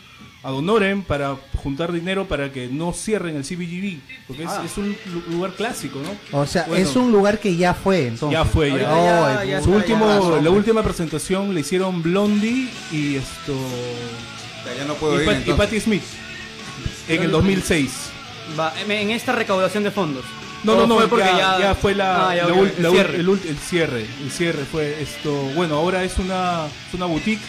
a Donoren para juntar dinero para que no cierren el CBGB. Porque es, es un lu- lugar clásico, ¿no? O sea, Bueno, es un lugar que ya fue entonces. Ya fue, ya. Oh, ya, ya Su último, ya. la última presentación le hicieron Blondie y esto ya no puedo y, ir Pat- y. Patti Smith en el 2006. Va, en- esta recaudación de fondos. No, ¿O no, no, fue porque ya, ya fue la, Ah, ya, la el cierre. el cierre, el cierre fue esto. Bueno, ahora es una, es una boutique.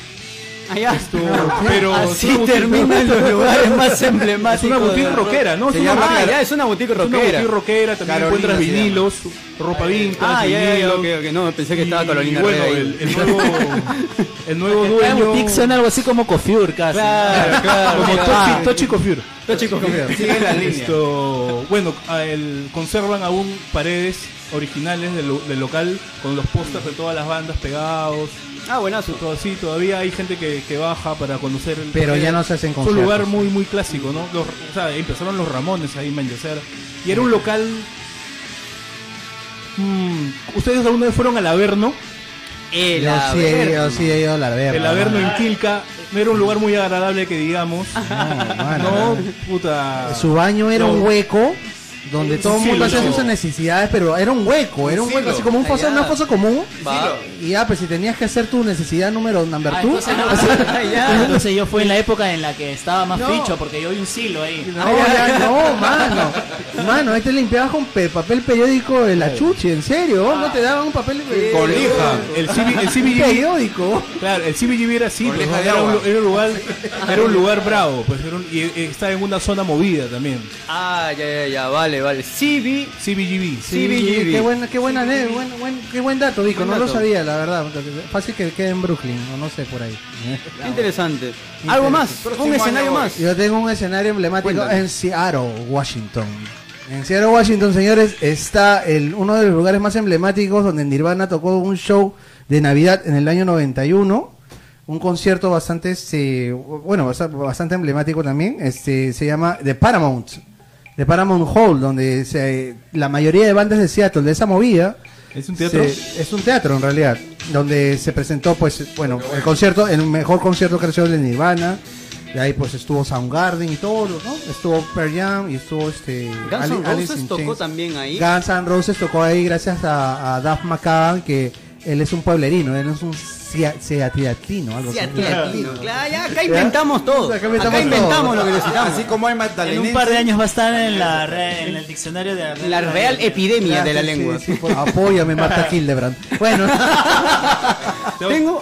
Allá. Esto, pero Así es boutique- terminan los lugares más Es emblemáticos. una boutique rockera, ¿no? Se es una, llama Ah, ya, es una boutique es una rockera. boutique rockera, también Carolina encuentras vinilos, ropa vintage, Ah, ya, ya, ya, ok, ok. No, pensé que estaba Y, Carolina bueno, Herrera ahí. el, el nuevo, el nuevo dueño. boutique suena algo así como Cofiur casi. Claro, claro. como Ah, Tochi, Tochi Coiffure. Los chicos Sigue la línea. Esto, bueno, el- conservan aún paredes originales del, del local con los pósters de todas las bandas pegados. Ah, buenazo. Todo así, todavía hay gente que, que baja para conocer el Pero ya no se hacen Es un conciertos. lugar muy muy clásico, ¿no? Los- o sea, empezaron los Ramones ahí en Manchester. Y era un local... Mm, ¿Ustedes alguna vez fueron al Averno? El Yo sí, he Averno. ido, sí he ido a la verga. El Averno en Quilca no era un lugar muy agradable que digamos. No, puta... Su baño era No. un hueco donde todo el Sí, mundo hacía sus necesidades, pero era un hueco, era un hueco, así como un foso, una fosa común. Va. Y ya, pues si tenías que hacer tu necesidad número number Ah, two, entonces, no, Ah, entonces yo fui en la época en la que estaba más No. ficho porque yo vi un silo ahí. No, ya, no, mano. Mano, ahí te limpiabas con pe- papel periódico de la chuchi, en serio. No te daban un papel de Con lija. El, CB, el CBGB periódico. Claro, el CBGB era así, pues, era, un, era un lugar, era un lugar bravo, pues, era un- y, y estaba en una zona movida también. Ah, ya, ya, ya, vale, vale. CB. CBGB. CBGB. Qué buena, qué buena, ne- buen, buen- qué buen dato, Vico. Buen No lo sabía, la verdad. Fácil que quede en Brooklyn, o no sé, por ahí. Qué interesante. Algo más, un escenario más. Yo tengo un escenario emblemático Cuéntame. en Seattle, Washington. En Seattle, Washington, señores, está el, uno de los lugares más emblemáticos donde Nirvana tocó un show de Navidad en el año 91. Un concierto bastante, este, bueno, basta- bastante emblemático también. Este, se llama The Paramount. The Paramount Hall, donde se, la mayoría de bandas de Seattle, de esa movida, ¿Es un teatro? se- es un teatro en realidad, donde se presentó, pues, bueno, el concierto, el mejor concierto que recibió de Nirvana. De ahí pues estuvo Soundgarden y todo, ¿no? Estuvo Pearl Jam y estuvo este Guns Ali- N' Roses tocó Chains. también ahí. Guns N' Roses tocó ahí gracias a, a Duff McCagan, que él es un pueblerino, él es un seatiatino, algo así. Latino. Claro, ya, acá inventamos todo. Acá Acá inventamos inventamos, todo. lo que necesitamos. Así como hay En un par de años va a estar en, la, re- en el diccionario de La real epidemia de la Sí, lengua. sí, por- apóyame, Marta Hildebrand. Bueno, Tengo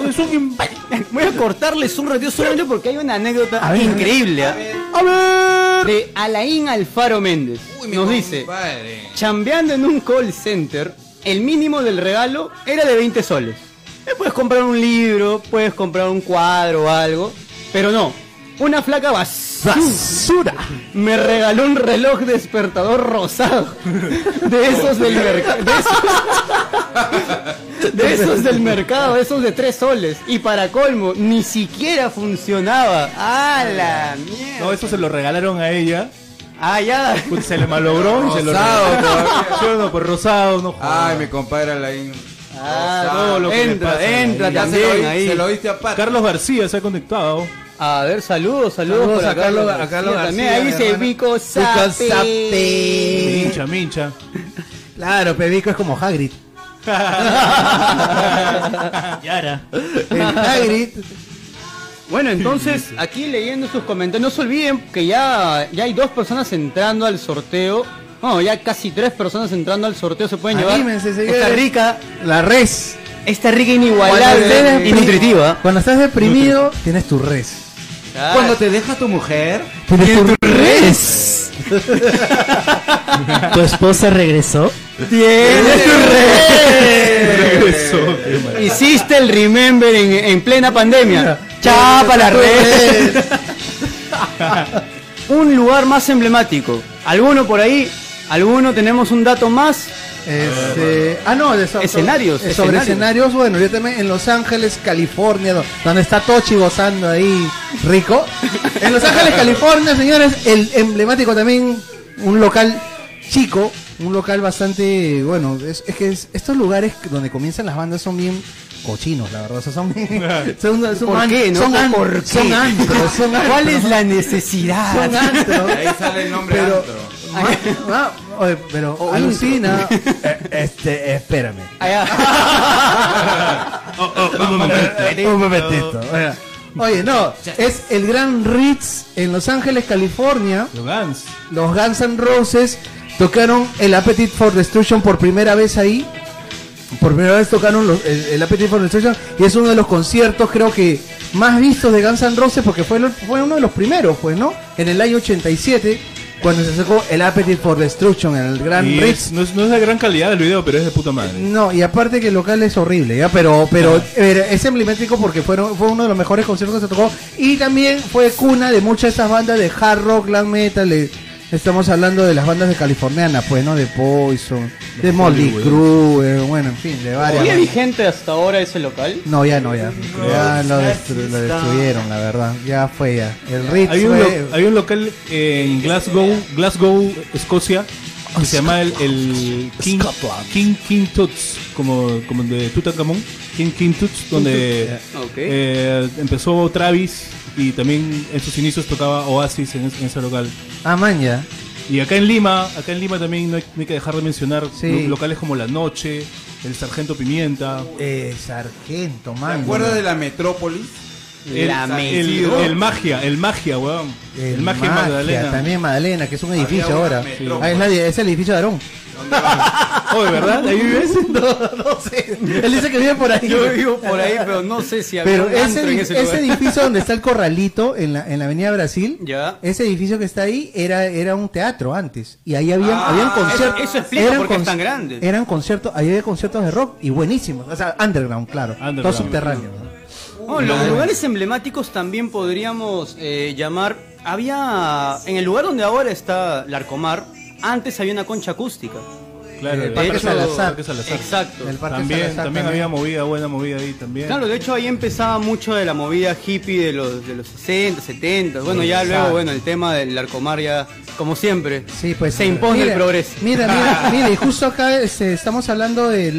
Voy a cortarles un ratito solamente porque hay una anécdota A ver, increíble. ¿ah? De Alain Alfaro Méndez. Uy, mi Nos dice, chambeando en un call center, el mínimo del regalo era de 20 soles. Puedes comprar un libro, puedes comprar un cuadro o algo, pero no. Una flaca basura. Me regaló un reloj despertador rosado. De esos del mercado. De esos del mercado, esos de 3 soles. Y para colmo, ni siquiera funcionaba. ¡A la mierda! No, eso se lo regalaron a ella. Ah, ya. Se le malogró y se lo todavía. Sí, no, pues rosado, no jodas. Ay, mi compadre Alain. Ah, todo lo que le entra, pasa entra se también lo, di- ahí. se lo diste a Pat. Carlos García se ha conectado. A ver, saludos, saludos, Saludos por a acá, Carlos- García a Carlos También García, ahí dice. Vico. Sape. Mincha, mincha. claro, Pevico es como Hagrid. Yara. El Hagrid. Bueno, entonces, aquí leyendo sus comentarios, no se olviden que ya, ya hay dos personas entrando al sorteo. No, ya casi tres personas entrando al sorteo se pueden llevar. Señores. Esta rica, La res. esta rica inigualable y nutritiva. Cuando estás deprimido, tienes tu res. Cuando te deja tu mujer. Tienes tu res. ¿Tu esposa regresó? Tienes tu Regresó, qué mal. re- Hiciste el remember en, en plena pandemia. Chapa la red. un lugar más emblemático. ¿Alguno por ahí? ¿Alguno tenemos un dato más? Este, ah, no, de so- Escenarios, sobre, escenarios. escenarios. Bueno, yo también en Los Ángeles, California, do- donde está Tochi gozando ahí rico. En Los Ángeles, California, señores, el emblemático también, un local chico, un local bastante, bueno, es, es que es- estos lugares donde comienzan las bandas son bien cochinos, la verdad, o sea, son, son, son, ¿Por an- qué, no? son, an- ¿Por qué? son antros, son ¿Cuál antros. es la necesidad? Son antros. Ahí sale el nombre Pero- antro. Ma- ma- oye, pero O alucina. Eh, este, espérame. Un momentito. Un momentito. Oiga. Oye, no, es el Gran Ritz en Los Ángeles, California. Los Guns. Los Guns N' Roses tocaron el Appetite for Destruction por primera vez ahí. Por primera vez tocaron los- el, el Appetite for Destruction y es uno de los conciertos creo que más vistos de Guns N' Roses porque fue, fue uno de los primeros, pues, ¿no? En el año 87 cuando se sacó el Appetite for Destruction en el Gran Ritz. no, es, no es de gran calidad el video, pero es de puta madre. No, y aparte que el local es horrible, ¿ya? Pero, pero eh, es emblemático porque fueron, fue uno de los mejores conciertos que se tocó. Y también fue cuna de muchas de estas bandas de hard rock, glam metal. eh, estamos hablando de las bandas de californiana, pues, ¿no? De Poison, de Molly Hollywood. Crue, bueno, en fin, de varias. ¿Sigue vigente hasta ahora ese local? No, ya no, ya. Ya lo, destru- lo destruyeron, la verdad. Ya fue ya. El Ritz Hay un, fue... lo- hay un local en Glasgow, Glasgow, Escocia, que se llama el, el King, King King Tuts, como, como de Tutankhamon, King King Tuts, donde Ok. eh, empezó Travis y también en sus inicios tocaba Oasis en, ese- en ese local. Ah, man, ya. Y acá en Lima, acá en Lima también no hay, no hay que dejar de mencionar Sí. locales como La Noche, el Sargento Pimienta, Eh, Sargento, ¿Te man. acuerdas de la Metrópolis? El, el, Metro. el Magia, el Magia, weón. El, Magia, en Magdalena. También Magdalena, que es un edificio ahora. metrópolis. Ah, es, la- es el edificio de Aarón. Oh, ¿de verdad? ¿Ahí vives? No, no sé. Él dice que vive por ahí. Yo vivo por ahí, pero no sé si había Pero un ese, en ese ese lugar. edificio donde está el corralito en la, en la avenida Brasil, Ya. ese edificio que está ahí era, era un teatro antes. Y ahí habían, Ah, habían eso- conciertos. eso explica por qué es tan grande. Eran conciertos, ahí había conciertos de rock y buenísimos. O sea, underground, claro. Underground. Todo subterráneo. Los lugares emblemáticos también podríamos eh, llamar. Había. En el lugar donde ahora está Larcomar, antes había una concha acústica. Claro, El el Parque Salazar. Exacto. El Parque También, Salazar también había movida, buena movida ahí también. Claro, de hecho ahí empezaba mucho de la movida hippie de los, de los 60, 70. Bueno, ya Exacto. luego, bueno, el tema del Larcomar ya, como siempre, Sí, pues se impone mira, el progreso. Mira, mira, mira, y justo acá este, estamos hablando de,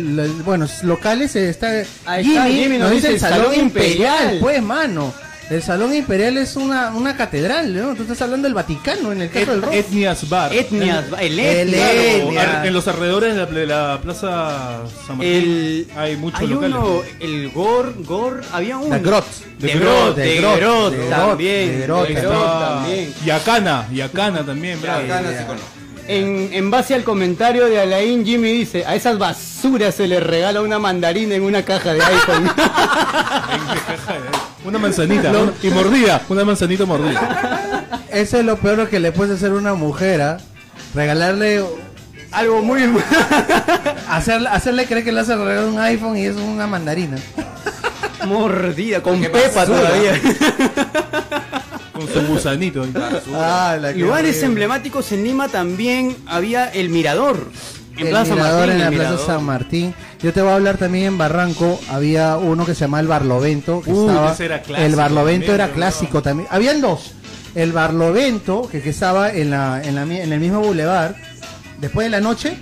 bueno, locales, eh, está Ahí está, Jimmy nos dice el el Salón Salón Imperial, Imperial. pues, mano. El Salón Imperial es una, una catedral, ¿no? Tú estás hablando del Vaticano en el caso del rock. Etnias Bar. Etnias, el El Etnias. Etnias. Ar- En los alrededores de la, de la Plaza San Martín El, hay muchos hay locales. uno, el Gor, Gor, había uno. The Grot. De The Grot, de The Grot, también. De Grot también. Yacana, Yacana también, no se conoce. En, en base al comentario de Alain, Jimmy dice, a esas basuras se les regala una mandarina en una caja de iPhone. Una manzanita una- y mordida, una manzanita mordida. Eso es lo peor que le puedes hacer a una mujer, ¿ah? Regalarle, Algo muy... hacerle, hacerle creer que le hace regalar un iPhone y es una mandarina. mordida, con pepa basura. todavía. Con su gusanito. Ah, Lugares emblemáticos en Lima también había el Mirador. En el Plaza mirador Martín, en la Plaza Mirador. San Martín. Yo te voy a hablar también en Barranco. Había uno que se llama el Barlovento. Que Uy, estaba- ese era clásico el Barlovento también, era clásico también. Habían dos. El Barlovento, que, que estaba en, la, en, la en el mismo bulevar. Después de la noche,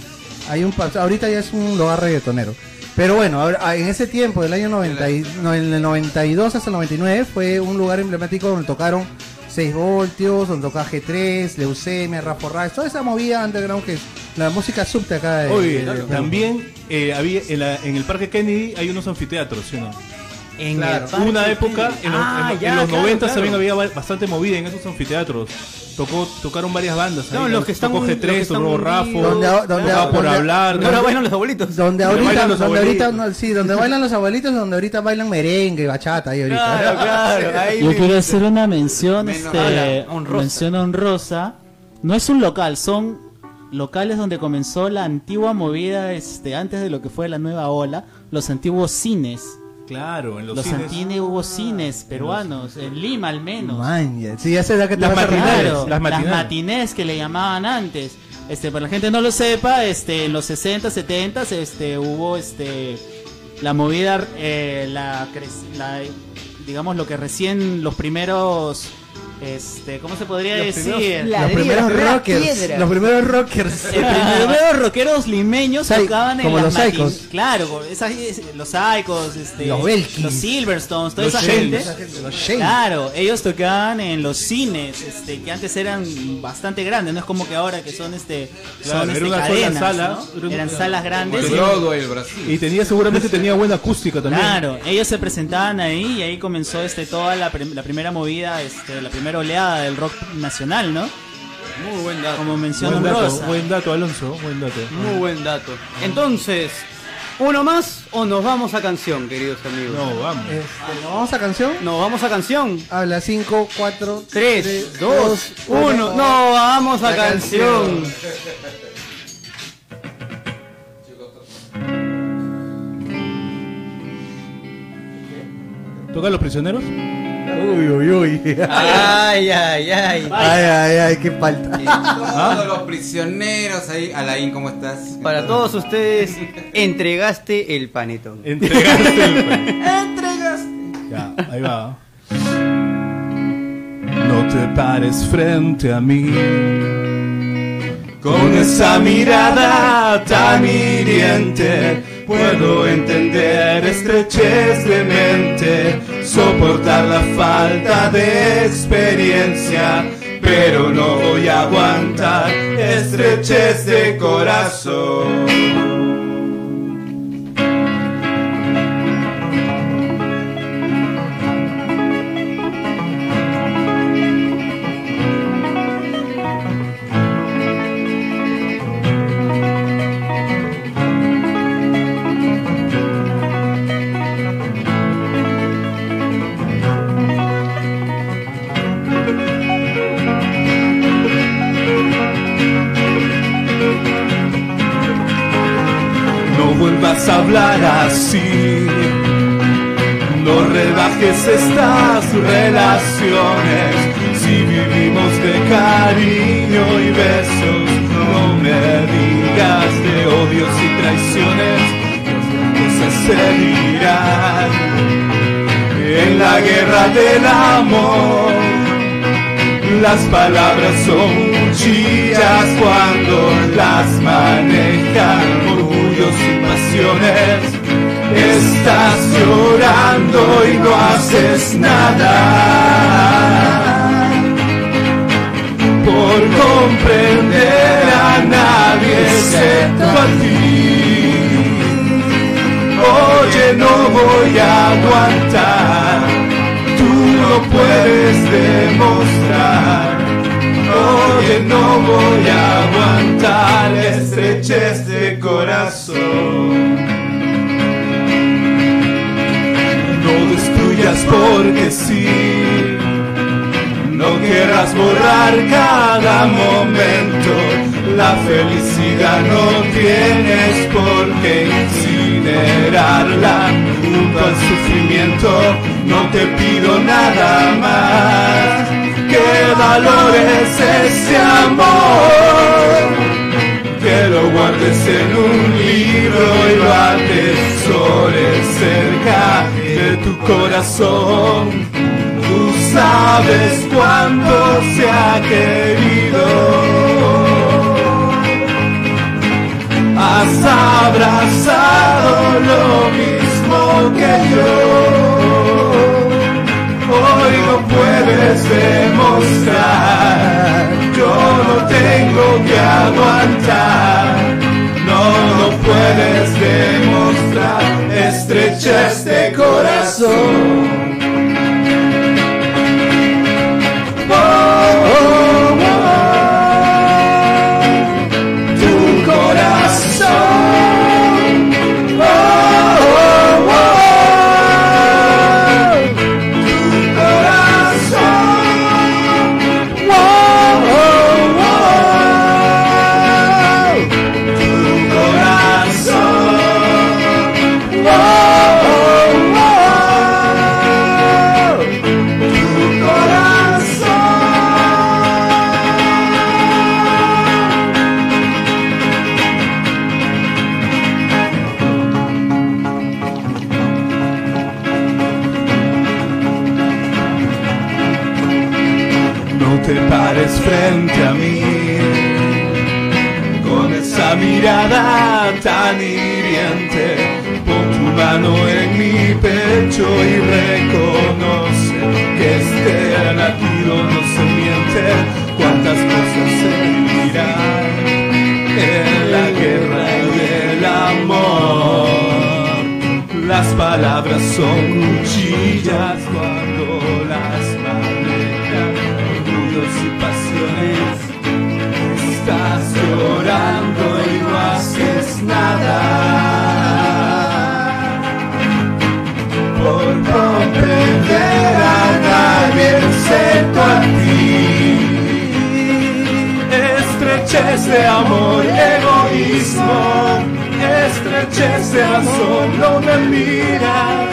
hay un ahorita ya es un lugar reggaetonero. Pero bueno, ahora- en ese tiempo, del año 90 y- no, en el 92 hasta el 99, fue un lugar emblemático donde tocaron 6 voltios, donde tocaba G3, Leucemia, Rafa Reyes, toda esa movida underground que es la música subte acá de, Oye, de- de- también eh, había en, la- en el Parque Kennedy hay unos anfiteatros, ¿sí o no? En Claro. el Parque Una época, en, los- Ah, en- en ya, los claro, 90 claro. también había ba- bastante movida en esos anfiteatros. Tocó, tocaron varias bandas. No, ahí, los que están tocó un- los que G3, están tocó Rafo. Donde- donde- por donde- hablar. Ahora bailan los abuelitos. Donde Donde ahorita, bailan los donde ahorita, abuelitos. no, sí, donde bailan los abuelitos, donde ahorita bailan merengue, bachata ahí ahorita. Claro, claro. ahí Yo quiero hacer una mención, Menos- este, honrosa. mención honrosa no es un local, son locales donde comenzó la antigua movida, este, antes de lo que fue la nueva ola, los antiguos cines. Claro, en los, Los, cines. antiguos cines peruanos, en Lima al menos. Man, ya. Sí, ya sé la que te Las matinales. Claro, las las matinés. que le llamaban antes. Este, para la gente no lo sepa, este, en los 60, 70, este, hubo este, la movida, eh, la, la- digamos lo que recién los primeros, este, ¿cómo se podría Los decir? primeros- Los primeros rockers. piedra. Los primeros rockers. El primero rockeros limeños tocaban en como los Saicos. Claro, esas- los Saicos, este, Los Belkis. los Silverstones, toda Los esa gente. Los. Claro, ellos tocaban en los cines, este, que antes eran bastante grandes, no es como que ahora que son este, Claro, son era este, cadenas, eran salas grandes. De y- Broadway, el Brasil. Y tenía seguramente tenía buena acústica también. Claro, ellos se presentaban ahí y ahí comenzó este toda la, prim- la primera movida, este, la primera oleada del rock nacional, ¿no? Muy buen dato. Como mencionó Buen dato, Rosa. buen dato, Alonso, buen dato. Muy buen dato. Entonces, ¿uno más o nos vamos a canción, queridos amigos? No, vamos. Este, ¿nos ¿Vamos a canción? Nos vamos a canción. Habla 5, 4, 3, 2, 1. No, vamos a La canción. ¿Tocan los prisioneros? Uy, uy, uy. Ay, ay, ay. Ay, ay, ay, qué falta. Todos los prisioneros ahí. Alain, ¿cómo estás? Para todos ustedes, entregaste el panetón. Entregaste el pan. Ya, ahí va. No te pares frente a mí con esa mirada tan hiriente. Puedo entender estrechez de mente, soportar la falta de experiencia, pero no voy a aguantar estrechez de corazón. A hablar así. No rebajes estas relaciones. Si vivimos de cariño y besos, no me digas de odios y traiciones. Cosas se dirán en la guerra del amor. Las palabras son cuchillas cuando las manejan orgullos y pasiones. Estás llorando y no haces nada por comprender a nadie excepto a ti. Oye, no voy a aguantar, tú no puedes demostrar. Oye, no voy a aguantar estrechez de corazón. No destruyas porque sí. No querrás borrar cada momento. La felicidad no tienes por qué incinerarla junto al sufrimiento. No te pido nada más. Que valores ese amor. Que lo guardes en un libro y lo atesores cerca de tu corazón. Tú sabes cuánto se ha querido. Has abrazado lo mismo que yo. Hoy no puedes Yo no tengo que aguantar. No, no puedes demostrar estrechez de corazón. Pecho y reconoce que este latido no se miente. Cuántas cosas se vivirán en la guerra y el amor. Las palabras son cuchillas comprender a nadie excepto a ti. Estrechez de amor, egoísmo, estrechez de no me miras.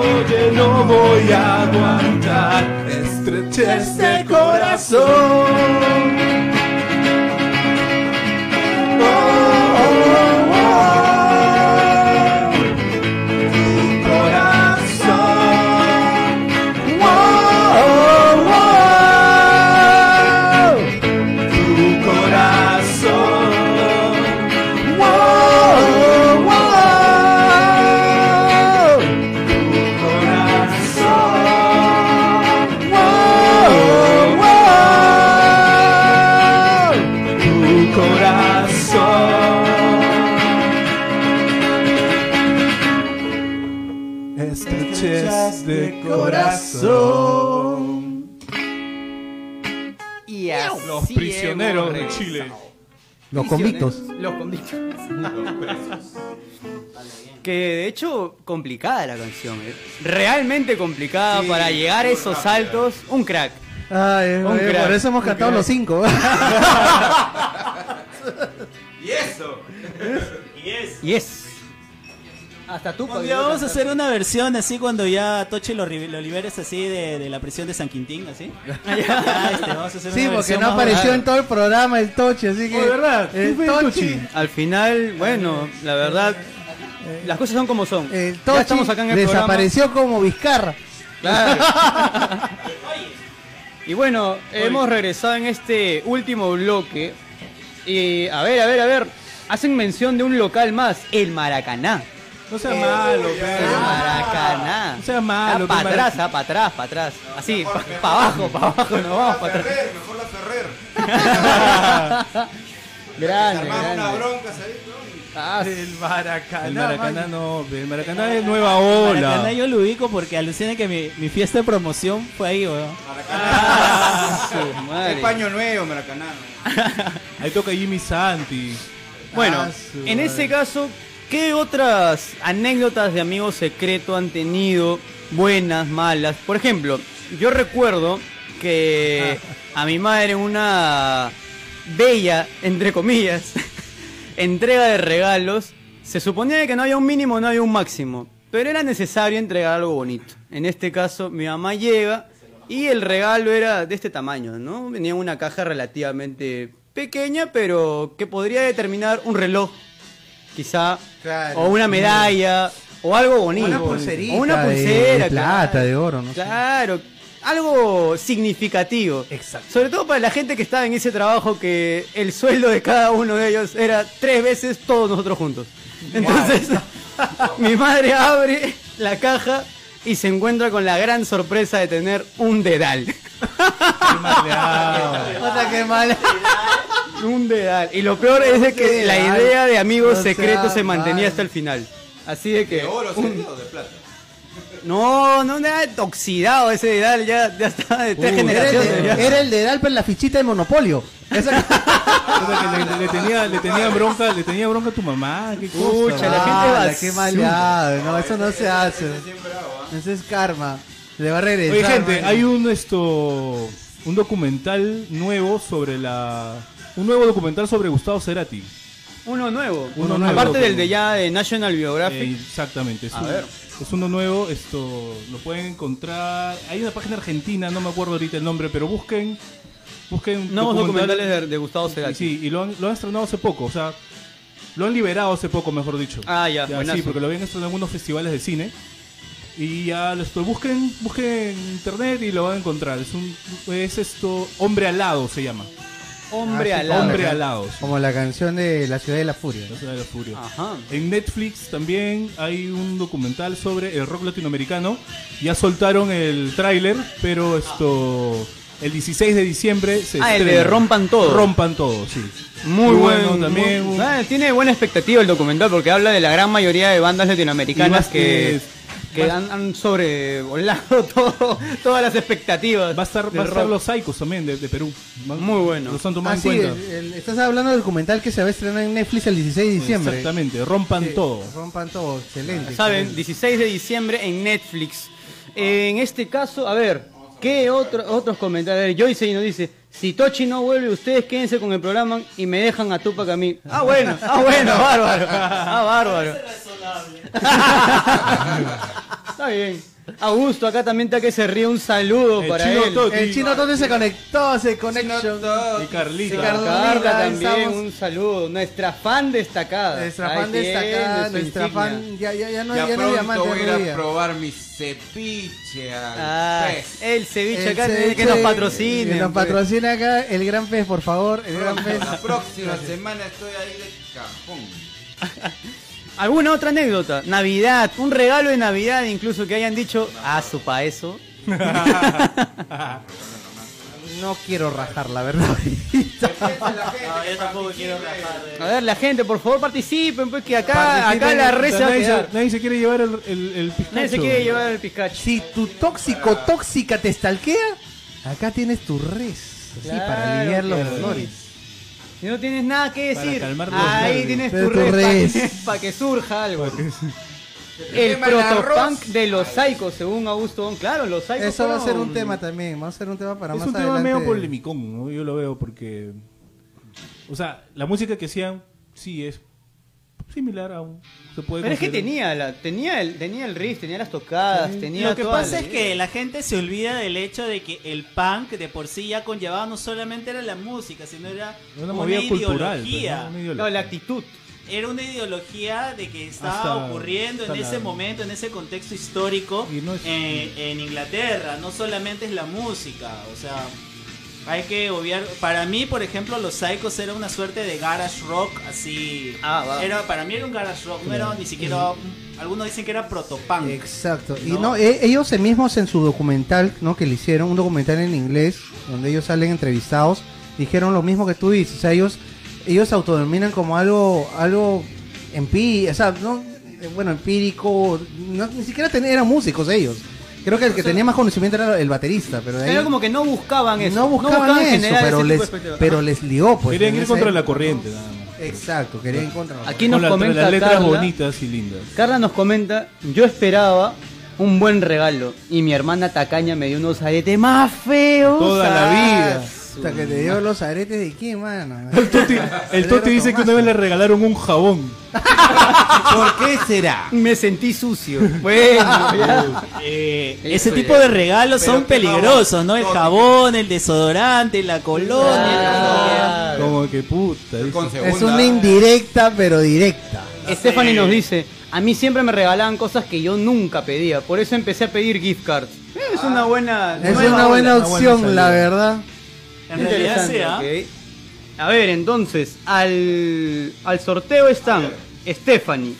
Oye, no voy a aguantar, estrechez de corazón. Los convictos. Los convictos. que de hecho, complicada la canción. eh. Realmente complicada para llegar a esos saltos. Un crack. Ay, Un eh, crack. por eso hemos Un cantado crack. los cinco. Y eso. Y es. Hasta tú, Un Pablo, día vamos a hacer una versión así cuando ya Tochi lo, ri- lo liberes así de, de la prisión de San Quintín, así. Ya, este, vamos a hacer Sí, una porque versión no más apareció en todo el programa el Tochi, así que. Oh, ¿verdad? El ¿Qué fue el Tochi. Tochi? Al final, bueno, la verdad, las cosas son como son. El ya Tochi estamos acá en el programa. desapareció como Vizcarra. Claro. y bueno, hemos regresado en este último bloque. Y a ver, a ver, a ver. Hacen mención de un local más, el Maracaná. No sea malo, El pero. Maracaná. No sea malo, para pero atrás, Marac- para atrás, para atrás. Así, para abajo, para abajo, nos vamos para atrás. mejor la Ferrer. Grande, grande. bronca, ¿sabes? Ah, El Maracaná. El Maracaná man. no, el Maracaná es nueva ola. Maracaná yo lo ubico porque alucina que mi, mi fiesta de promoción fue ahí, weón. su madre. Es paño nuevo, Maracaná. Ahí toca Jimmy Santi. Bueno, Ah, en madre. ese caso, ¿qué otras anécdotas de amigos secreto han tenido? Buenas, malas. Por ejemplo, yo recuerdo que a mi madre en una bella, entre comillas, entrega de regalos, se suponía que no había un mínimo, no había un máximo, pero era necesario entregar algo bonito. En este caso, mi mamá llega y el regalo era de este tamaño, ¿no? Venía en una caja relativamente pequeña, pero que podría determinar un reloj, quizá, Claro. o una medalla, o algo bonito. Una pulserita. O una pulsera, de plata, de oro, no sé. Claro, algo significativo. Exacto. Sobre todo para la gente que estaba en ese trabajo que el sueldo de cada uno de ellos era tres veces todos nosotros juntos. Entonces, mi madre abre la caja y se encuentra con la gran sorpresa de tener un dedal. Puta, qué mal. un dedal. Y lo peor es de que la dedal. idea de amigos No sea secretos se mantenía mal. hasta el final. Así de que... ¿De oro un- sería o de plata? No, no, nada oxidado ese dedal, ya, ya está de tres Era el, generaciones. de, ya. era el de Dalper la fichita de Monopolio. Esa- Puta, que le, le tenía, le tenía bronca, le tenía bronca a tu mamá. Qué cosa. Pucha, la gente Ah, va qué maleado. No, eso no se hace. Eso es karma. Le va a regresar. Oye, gente, hay un esto un documental nuevo sobre la un nuevo documental sobre Gustavo Cerati. Uno nuevo. Uno nuevo. Aparte del de ya de National Geographic. Eh, exactamente, es, A un- ver. es uno nuevo, esto lo pueden encontrar. Hay una página argentina, no me acuerdo ahorita el nombre, pero busquen busquen Nuevos documental- documentales de, de Gustavo Cerati. Sí, y lo han, lo han estrenado hace poco, o sea, lo han liberado hace poco, mejor dicho. Ah, ya, sí, buenazo. porque lo habían estrenado en algunos festivales de cine. Y ya esto, busquen, busquen en internet y lo van a encontrar. Es un es esto Hombre alado se llama. Hombre Ah, sí, alado. Hombre alado. sí. Como la canción de La Ciudad de la Furia. La Ciudad de la Furia. Ajá. En Netflix también hay un documental sobre el rock latinoamericano. Ya soltaron el tráiler, pero esto el 16 de diciembre se Ah, el de Rompan Todo. Rompan todo, sí. Muy, bueno también. muy- ah, tiene buena expectativa el documental porque habla de la gran mayoría de bandas latinoamericanas que- que han, han sobrevolado todo, todas las expectativas. Va a estar, va a estar los Psychos también de, de Perú. Muy bueno. Los han tomado Ah, en sí, cuenta. el- el- estás hablando del documental que se va a estrenar en Netflix el 16 de diciembre. Exactamente, rompan Sí, todo. Rompan todo, excelente. Saben, excelente. 16 de diciembre en Netflix. En este caso, a ver, ¿qué otro- otros comentarios? A ver, Joyce nos dice, si Tochi no vuelve, ustedes quédense con el programa y me dejan a Tupac a mí. Ah, bueno, ah, bueno, bárbaro. Ah, bárbaro. Está bien. Augusto, acá también está que se ríe un saludo El para chino él. El chino Tote se conectó, se conectó. Y Carlita. Sí, Carlita. También, estamos- un saludo. Nuestra fan destacada. Nuestra fan destacada, nuestra insignia. fan, ya, ya, ya no, Ya, ya no pronto diamante, voy a ir a probar mi ceviche al Ah, pez. el ceviche El acá ceviche que nos patrocine. Que nos patrocina acá el Gran Pez, por favor. El Gran Pez. La próxima semana estoy ahí de cajón. ¿Alguna otra anécdota? Navidad, un regalo de Navidad incluso que hayan dicho, ah, su pa' eso. No quiero rajar, la verdad. No, yo tampoco quiero rajar. de- A ver, la gente, por favor participen, pues que acá, acá la red se va a nadie, se, nadie se quiere llevar el, el, el Nadie se quiere llevar el Pikachu. Si tu tóxico tóxica te estalquea, acá tienes tu res. Así, para Claro aliviar los sí. dolores. Si no tienes nada que Para decir, calmar los ahí nervios. tienes Pero tu res. para que surja algo. El quema el protopunk de los psicos, según Augusto Bon. Claro, los psicos Eso va a ser fueron- un tema también. Va a ser un tema para Es más un tema adelante. medio polemicón, ¿no? Yo lo veo porque. O sea, la música que hacían sí es similar a un. Se puede Pero es que tenía, la, tenía, el, tenía el riff, tenía las tocadas, tenía Lo que pasa la- es que la gente se olvida del hecho de que el punk de por sí ya conllevaba no solamente era la música, sino era Una cultural. ideología. ¿no? Una ideología. No, la actitud. Era una ideología de que estaba Hasta- ocurriendo en ese la- momento, en ese contexto histórico Y no es- en, en Inglaterra. No solamente es la música, o sea, hay que obviar. Para mí, por ejemplo, los Psychos era una suerte de garage rock, así. Ah. Era, para mí era un garage rock, no era ni siquiera. Algunos dicen que era protopunk. Exacto. Y No. e- ellos mismos en su documental, ¿no? Que le hicieron, un documental en inglés, donde ellos salen entrevistados, dijeron lo mismo que tú dices. O sea, ellos, ellos se autodenominan como algo, algo empírico, o sea, no, eh, bueno, empírico, no, ni siquiera ten- eran músicos ellos. Creo que el que tenía más conocimiento era el baterista, pero ahí Era como que no buscaban eso. no buscaban, eso, generar pero ese tipo de les, expectativa. pero les lió, pues. Querían ir contra la corriente, nada más. Exacto, querían ir contra la Aquí nos la- comenta las letras Carla, bonitas y lindas. Carla nos comenta, yo esperaba un buen regalo y mi hermana tacaña me dio unos aretes más feos. Toda la vida. Hasta que te dio los aretes de quién, mano. El Toti, el Toti dice que una vez le regalaron un jabón. ¿Por qué será? Me sentí sucio. Bueno, ya. Eh, Eso ese ya. tipo de regalos Pero son qué peligrosos, ¿no? El jabón. el desodorante, la colonia. Claro. Como que puta. dice. Es segunda. una indirecta, pero directa. Stephanie nos dice, a mí siempre me regalaban cosas que yo nunca pedía, por eso empecé a pedir gift cards. Es una buena Es nueva una buena opción, la verdad. En realidad sea. A ver, entonces, al, al sorteo están Stephanie,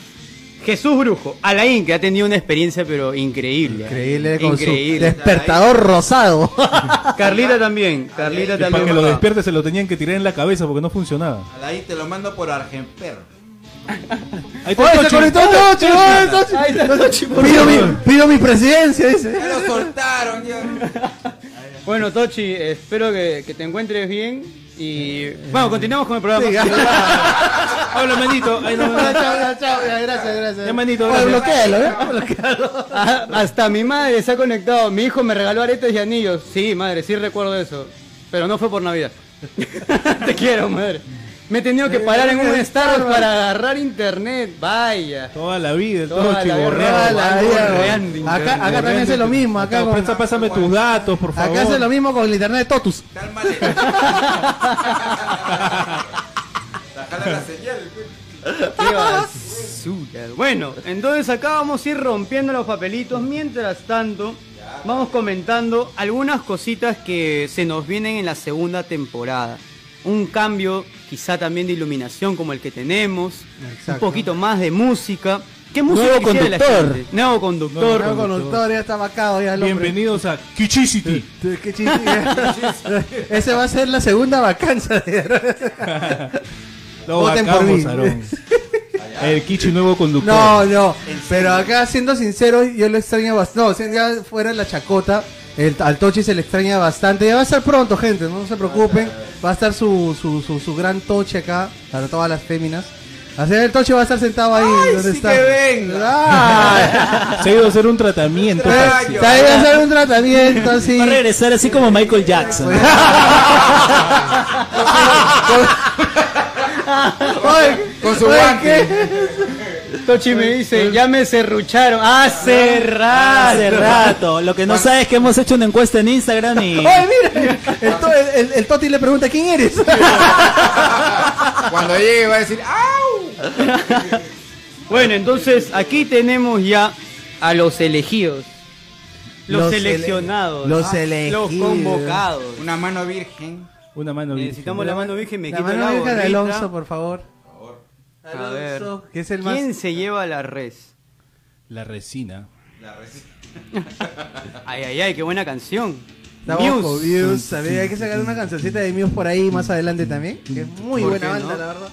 Jesús Brujo, Alain, que ha tenido una experiencia pero increíble. ¿eh? Increíble con su Increíble. despertador rosado. Carlita también, Carlita Y para también. que lo despierte se lo tenían que tirar en la cabeza porque no funcionaba. Ahí te lo mando por Argenper. Ahí está Pido mi, pido mi presidencia, dice. Ya lo soltaron ya. Bueno, Tochi, espero que, que te encuentres bien y... Bueno, continuamos con el programa. Habla, manito. Ay, no, no. Chao, chao, Gracias, gracias. Ya, manito, gracias. bloquéalo, ¿eh? Ah, Hasta mi madre se ha conectado. Mi hijo me regaló aretes y anillos. Sí, madre, sí recuerdo eso. Pero no fue por Navidad. Te quiero, madre. Me he tenido que parar en un Starbucks para agarrar internet. Vaya. Toda la vida, el Toda Tochi la vida, borreado. Toda la vida, Borreando güey. Acá, acá también hace lo mismo. Acá, con- Pásame tus datos, por favor. acá hace lo mismo con el internet de Totus. Bájale la señal. Qué basura. Bueno, entonces acá vamos a ir rompiendo los papelitos. Mientras tanto, vamos comentando algunas cositas que se nos vienen en la segunda temporada. Un cambio quizá también de iluminación como el que tenemos. Exacto. Un poquito más de música. ¿Qué música Nuevo conductor. gente? Nuevo conductor. Nuevo conductor, ya está vacado ya el hombre. Bienvenidos a Kichicity. Ese va a ser la segunda vacancia. Lo Voten por mí. El Kichi nuevo conductor. No, no. Pero acá, siendo sincero, yo lo extraño bastante. No, si ya fuera la chacota, el, al Tochi se le extraña bastante. Ya va a estar pronto, gente, no se preocupen. Va a estar su, su, su, su gran Tochi acá, para todas las féminas. Así el Tochi va a estar sentado ahí donde está. Ah, Se ha ido a hacer un tratamiento. se va a hacer un tratamiento así. Va a regresar así como Michael Jackson. Con su guante. Tochi me dice, ya me serrucharon. Hace Hace rato. Lo que no sabes es que hemos hecho una encuesta en Instagram y. Oye, mira, el, to- el- el- el Toti le pregunta quién eres. Cuando llegue va a decir, ¡au! Bueno, entonces aquí tenemos ya a los elegidos. Los, Los ele- seleccionados. los ah, elegidos. Los convocados. Una mano virgen. Una mano virgen. Necesitamos la mano virgen, me La quito mano la virgen de. Alonso, por favor. A ver. Alonso, que es el más. ¿Quién se lleva la res? La resina. Ay, ay, ay, qué buena canción. Muse. Muse, ¿sabes? Hay que sacar una cancioncita de Muse por ahí más adelante también. Que es muy ¿Por buena banda, no? la verdad.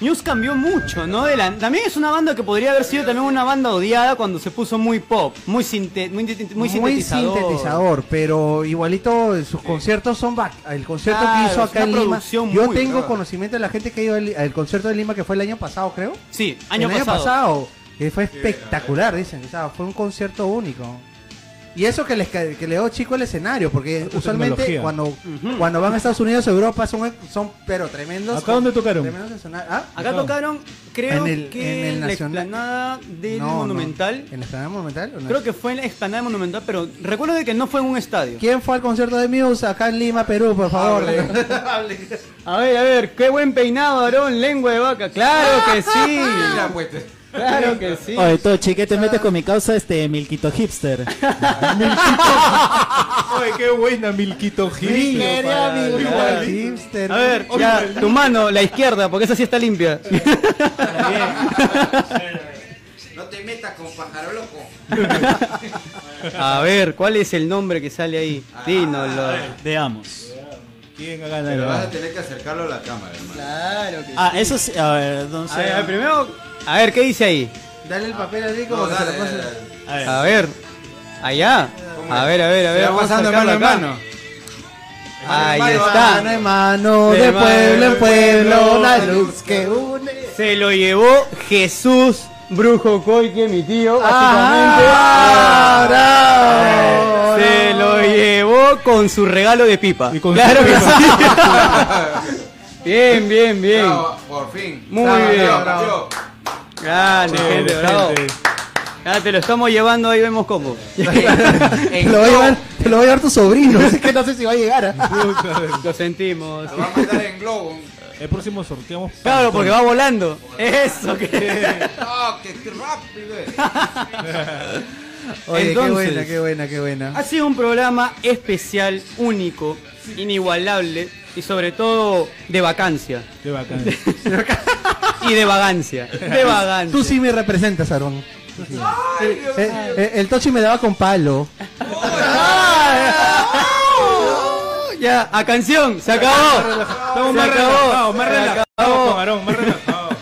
Muse cambió mucho, ¿no? De la- también es una banda que podría haber sido también una banda odiada cuando se puso muy pop, muy, sinte- muy, muy sintetizador. sintetizador, pero igualito sus conciertos son bac- el concierto Claro, que hizo acá en Lima. Yo muy tengo conocimiento de la gente que ha ido al, al concierto de Lima que fue el año pasado, creo. Sí, año el pasado. año pasado, que fue espectacular, dicen, o sea, fue un concierto único. Y eso que les que le dio chico el escenario, porque usualmente tecnología. cuando, cuando van a Estados Unidos o Europa son, son pero tremendos. ¿Acá dónde tocaron? ¿Ah? Acá tocaron, creo En el- que en el en la explanada del No, no. Monumental. ¿En la Explanada Monumental? o no? Creo que fue en la explanada del Monumental, pero recuerdo de que no fue en un estadio. ¿Quién fue al concierto de Muse acá en Lima, Perú, por favor? A ver, a ver, qué buen peinado, Aarón, lengua de vaca. Claro que sí. Claro que sí. Oye, Tochi, ¿qué te metes con mi causa este Milquito Hipster? Ay, qué buena Milquito Gil. Igual, hipster. A ver, ya, tu mano, la izquierda, porque esa sí está limpia. No te metas con pájaro loco. A ver, ¿cuál es el nombre que sale ahí? Dínoslo. Veamos. ¿Quién ha Pero vas a ganado? tener que acercarlo a la cámara, hermano. Claro que Ah, eso sí. A ver, entonces. A ver, a ver, primero, a ver, ¿qué dice ahí? Dale el papel así como No, que se lo pase. dale, dale. A ver. A ver, allá. A ver, a ver, a Se ver. va vamos a pasando mano en mano. Ahí está. Mano en mano, De de pueblo en pueblo, la luz que une. Se lo llevó Jesús Brujo Coique, mi tío, Ah, básicamente. Se lo con su regalo de pipa. Y con claro su que pipa. sí. bien, bien, bien. Bravo, por fin. Muy Bravo, bien. bravo. Grande, gente, bravo. te lo estamos llevando, ahí vemos cómo. Te lo, va a llevar, te lo va a llevar tu sobrino, así que no sé si va a llegar. ¿ah? Lo sentimos. Lo va a mandar en globo. El próximo sorteamos. Claro, porque va volando. Eso que. ¡Ah, qué rápido es! Oye, Entonces- qué buena, qué buena, qué buena. Ha sido un programa especial, único, inigualable y sobre todo de vacancia. Qué bacán. Y de vagancia. De vagancia. Tú sí me representas, Aarón. Eh, eh, el Tochi me daba con palo. Ya, a canción, se acabó. Estamos más relajados, más relajados Aarón, más relajados.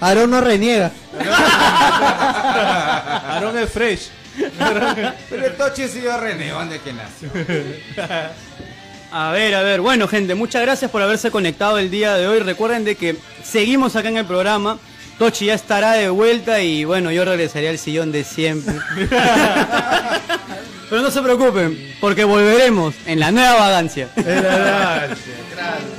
Aarón no reniega. Aarón es fresh. Pero el Tochi sí yo René, ¿dónde que nació? A ver, a ver. Bueno, gente, muchas gracias por haberse conectado el día de hoy. Recuerden de que seguimos acá en el programa. Tochi ya estará de vuelta y bueno, yo regresaré al sillón de siempre. Pero no se preocupen, porque volveremos en la nueva vagancia.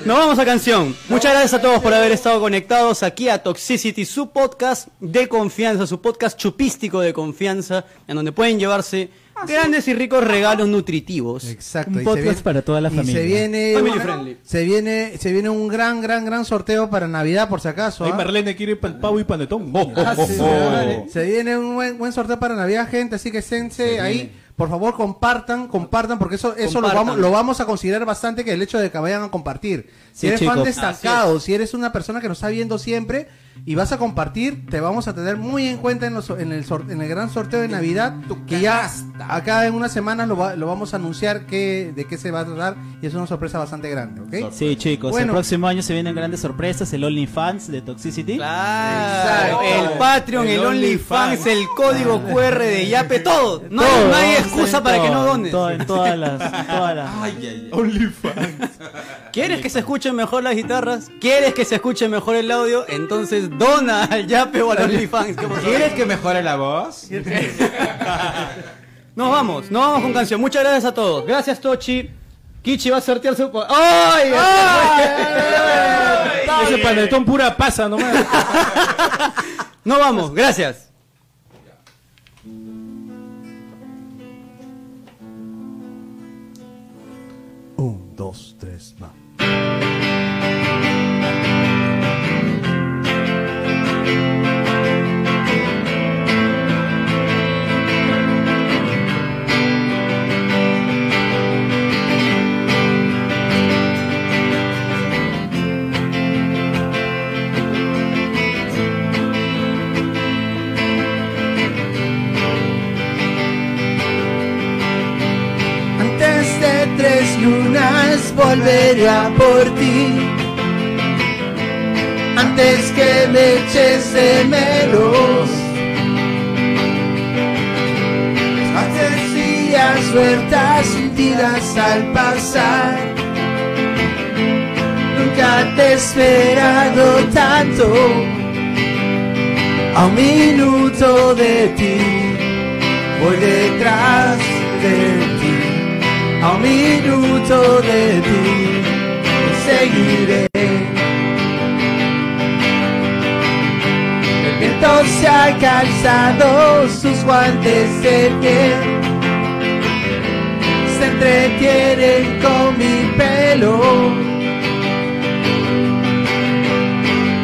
Nos vamos a canción. Muchas gracias a todos por haber estado conectados aquí a Toxicity, su podcast de confianza, su podcast chupístico de confianza, en donde pueden llevarse grandes y ricos regalos nutritivos. Exacto. Un y se podcast viene- para toda la y familia. se viene, Family friendly. se viene, se viene un gran, gran, gran sorteo para Navidad, por si acaso. Ahí ¿ah? Marlene quiere pa- pavo y panetón. Oh, oh, Ah, oh, sí, oh. Se viene un buen, buen sorteo para Navidad, gente, así que sense ahí. Por favor, compartan, compartan, porque eso, eso lo, vamos, lo vamos a considerar bastante que el hecho de que vayan a compartir. Si Sí, eres fan destacado, si eres una persona que nos está viendo siempre y vas a compartir, te vamos a tener muy en cuenta en, los- en, el, sor- en el gran sorteo de Navidad, que ya acá en unas semanas lo, va- lo vamos a anunciar que, de qué se va a tratar y es una sorpresa bastante grande, ¿ok? Sí, chicos, Bueno. el próximo año se vienen grandes sorpresas, el OnlyFans de Toxicity. Claro, el Patreon, el, El OnlyFans, OnlyFans. el código QR de Yape, todo. No, hay- Todo, no hay vamos a excusa para que no dones. todo- en todas las, en todas las- ¿Quieres que se escuchen mejor las guitarras? ¿Quieres que se escuche mejor el audio? Entonces dona al Yape o al. ¿Quieres que mejore la voz? Nos vamos, nos vamos con canción. Muchas gracias a todos. Gracias, Tochi. Kichi va a sortear su... ¡Ay! Ese panetón pura pasa nomás. Nos vamos, gracias. Un, dos, tres, va. Lunas volveré a por ti. Antes que me eches de menos. Haces días sueltas sentidas al pasar. Nunca te he esperado tanto. A un minuto de ti voy detrás de ti, a un minuto de ti seguiré. El viento se ha calzado sus guantes de piel, se entretienen con mi pelo.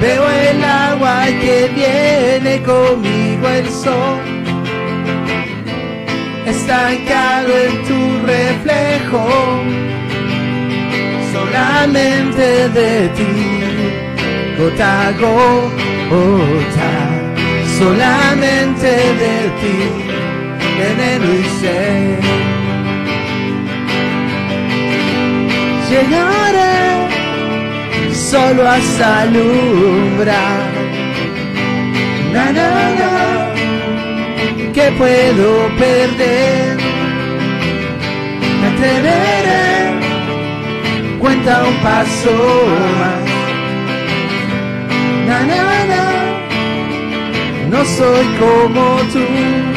Veo el agua que viene conmigo el sol estancado en tu reflejo, solamente de ti, gota a gota, solamente de ti, veneno y sed. Llegaré solo a alumbrar, na, na, na que puedo perder. Me atreveré, cuenta un paso más. Na, na, na, no soy como tú.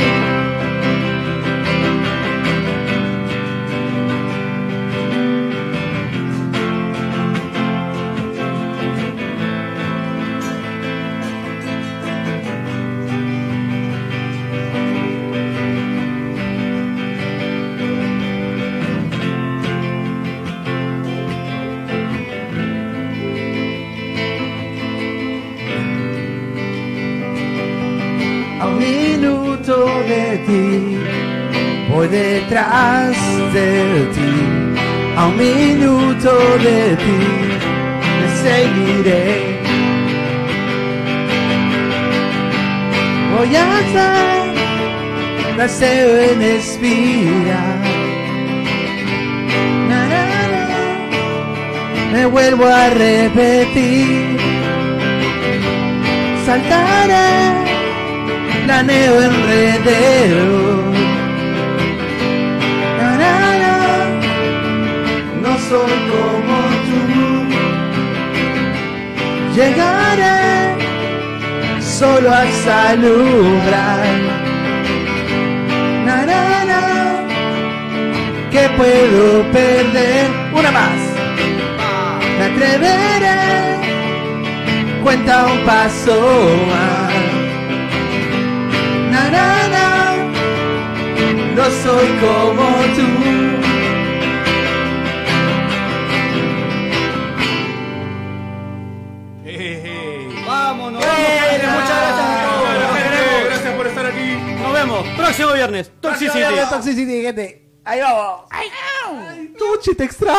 Detrás de ti, a un minuto de ti, te seguiré. Voy a dar deseo en espiral. Me vuelvo a repetir, saltaré planeo enredero. Soy como tú. Llegaré solo a alumbrar. Na, na, na, que puedo perder. Una más. te veré. Cuenta un paso más. Na, na, na. No soy como tú. Próximo viernes. Toxicity. Toxicity, gente. Ahí vamos. Tuchi, te extraño.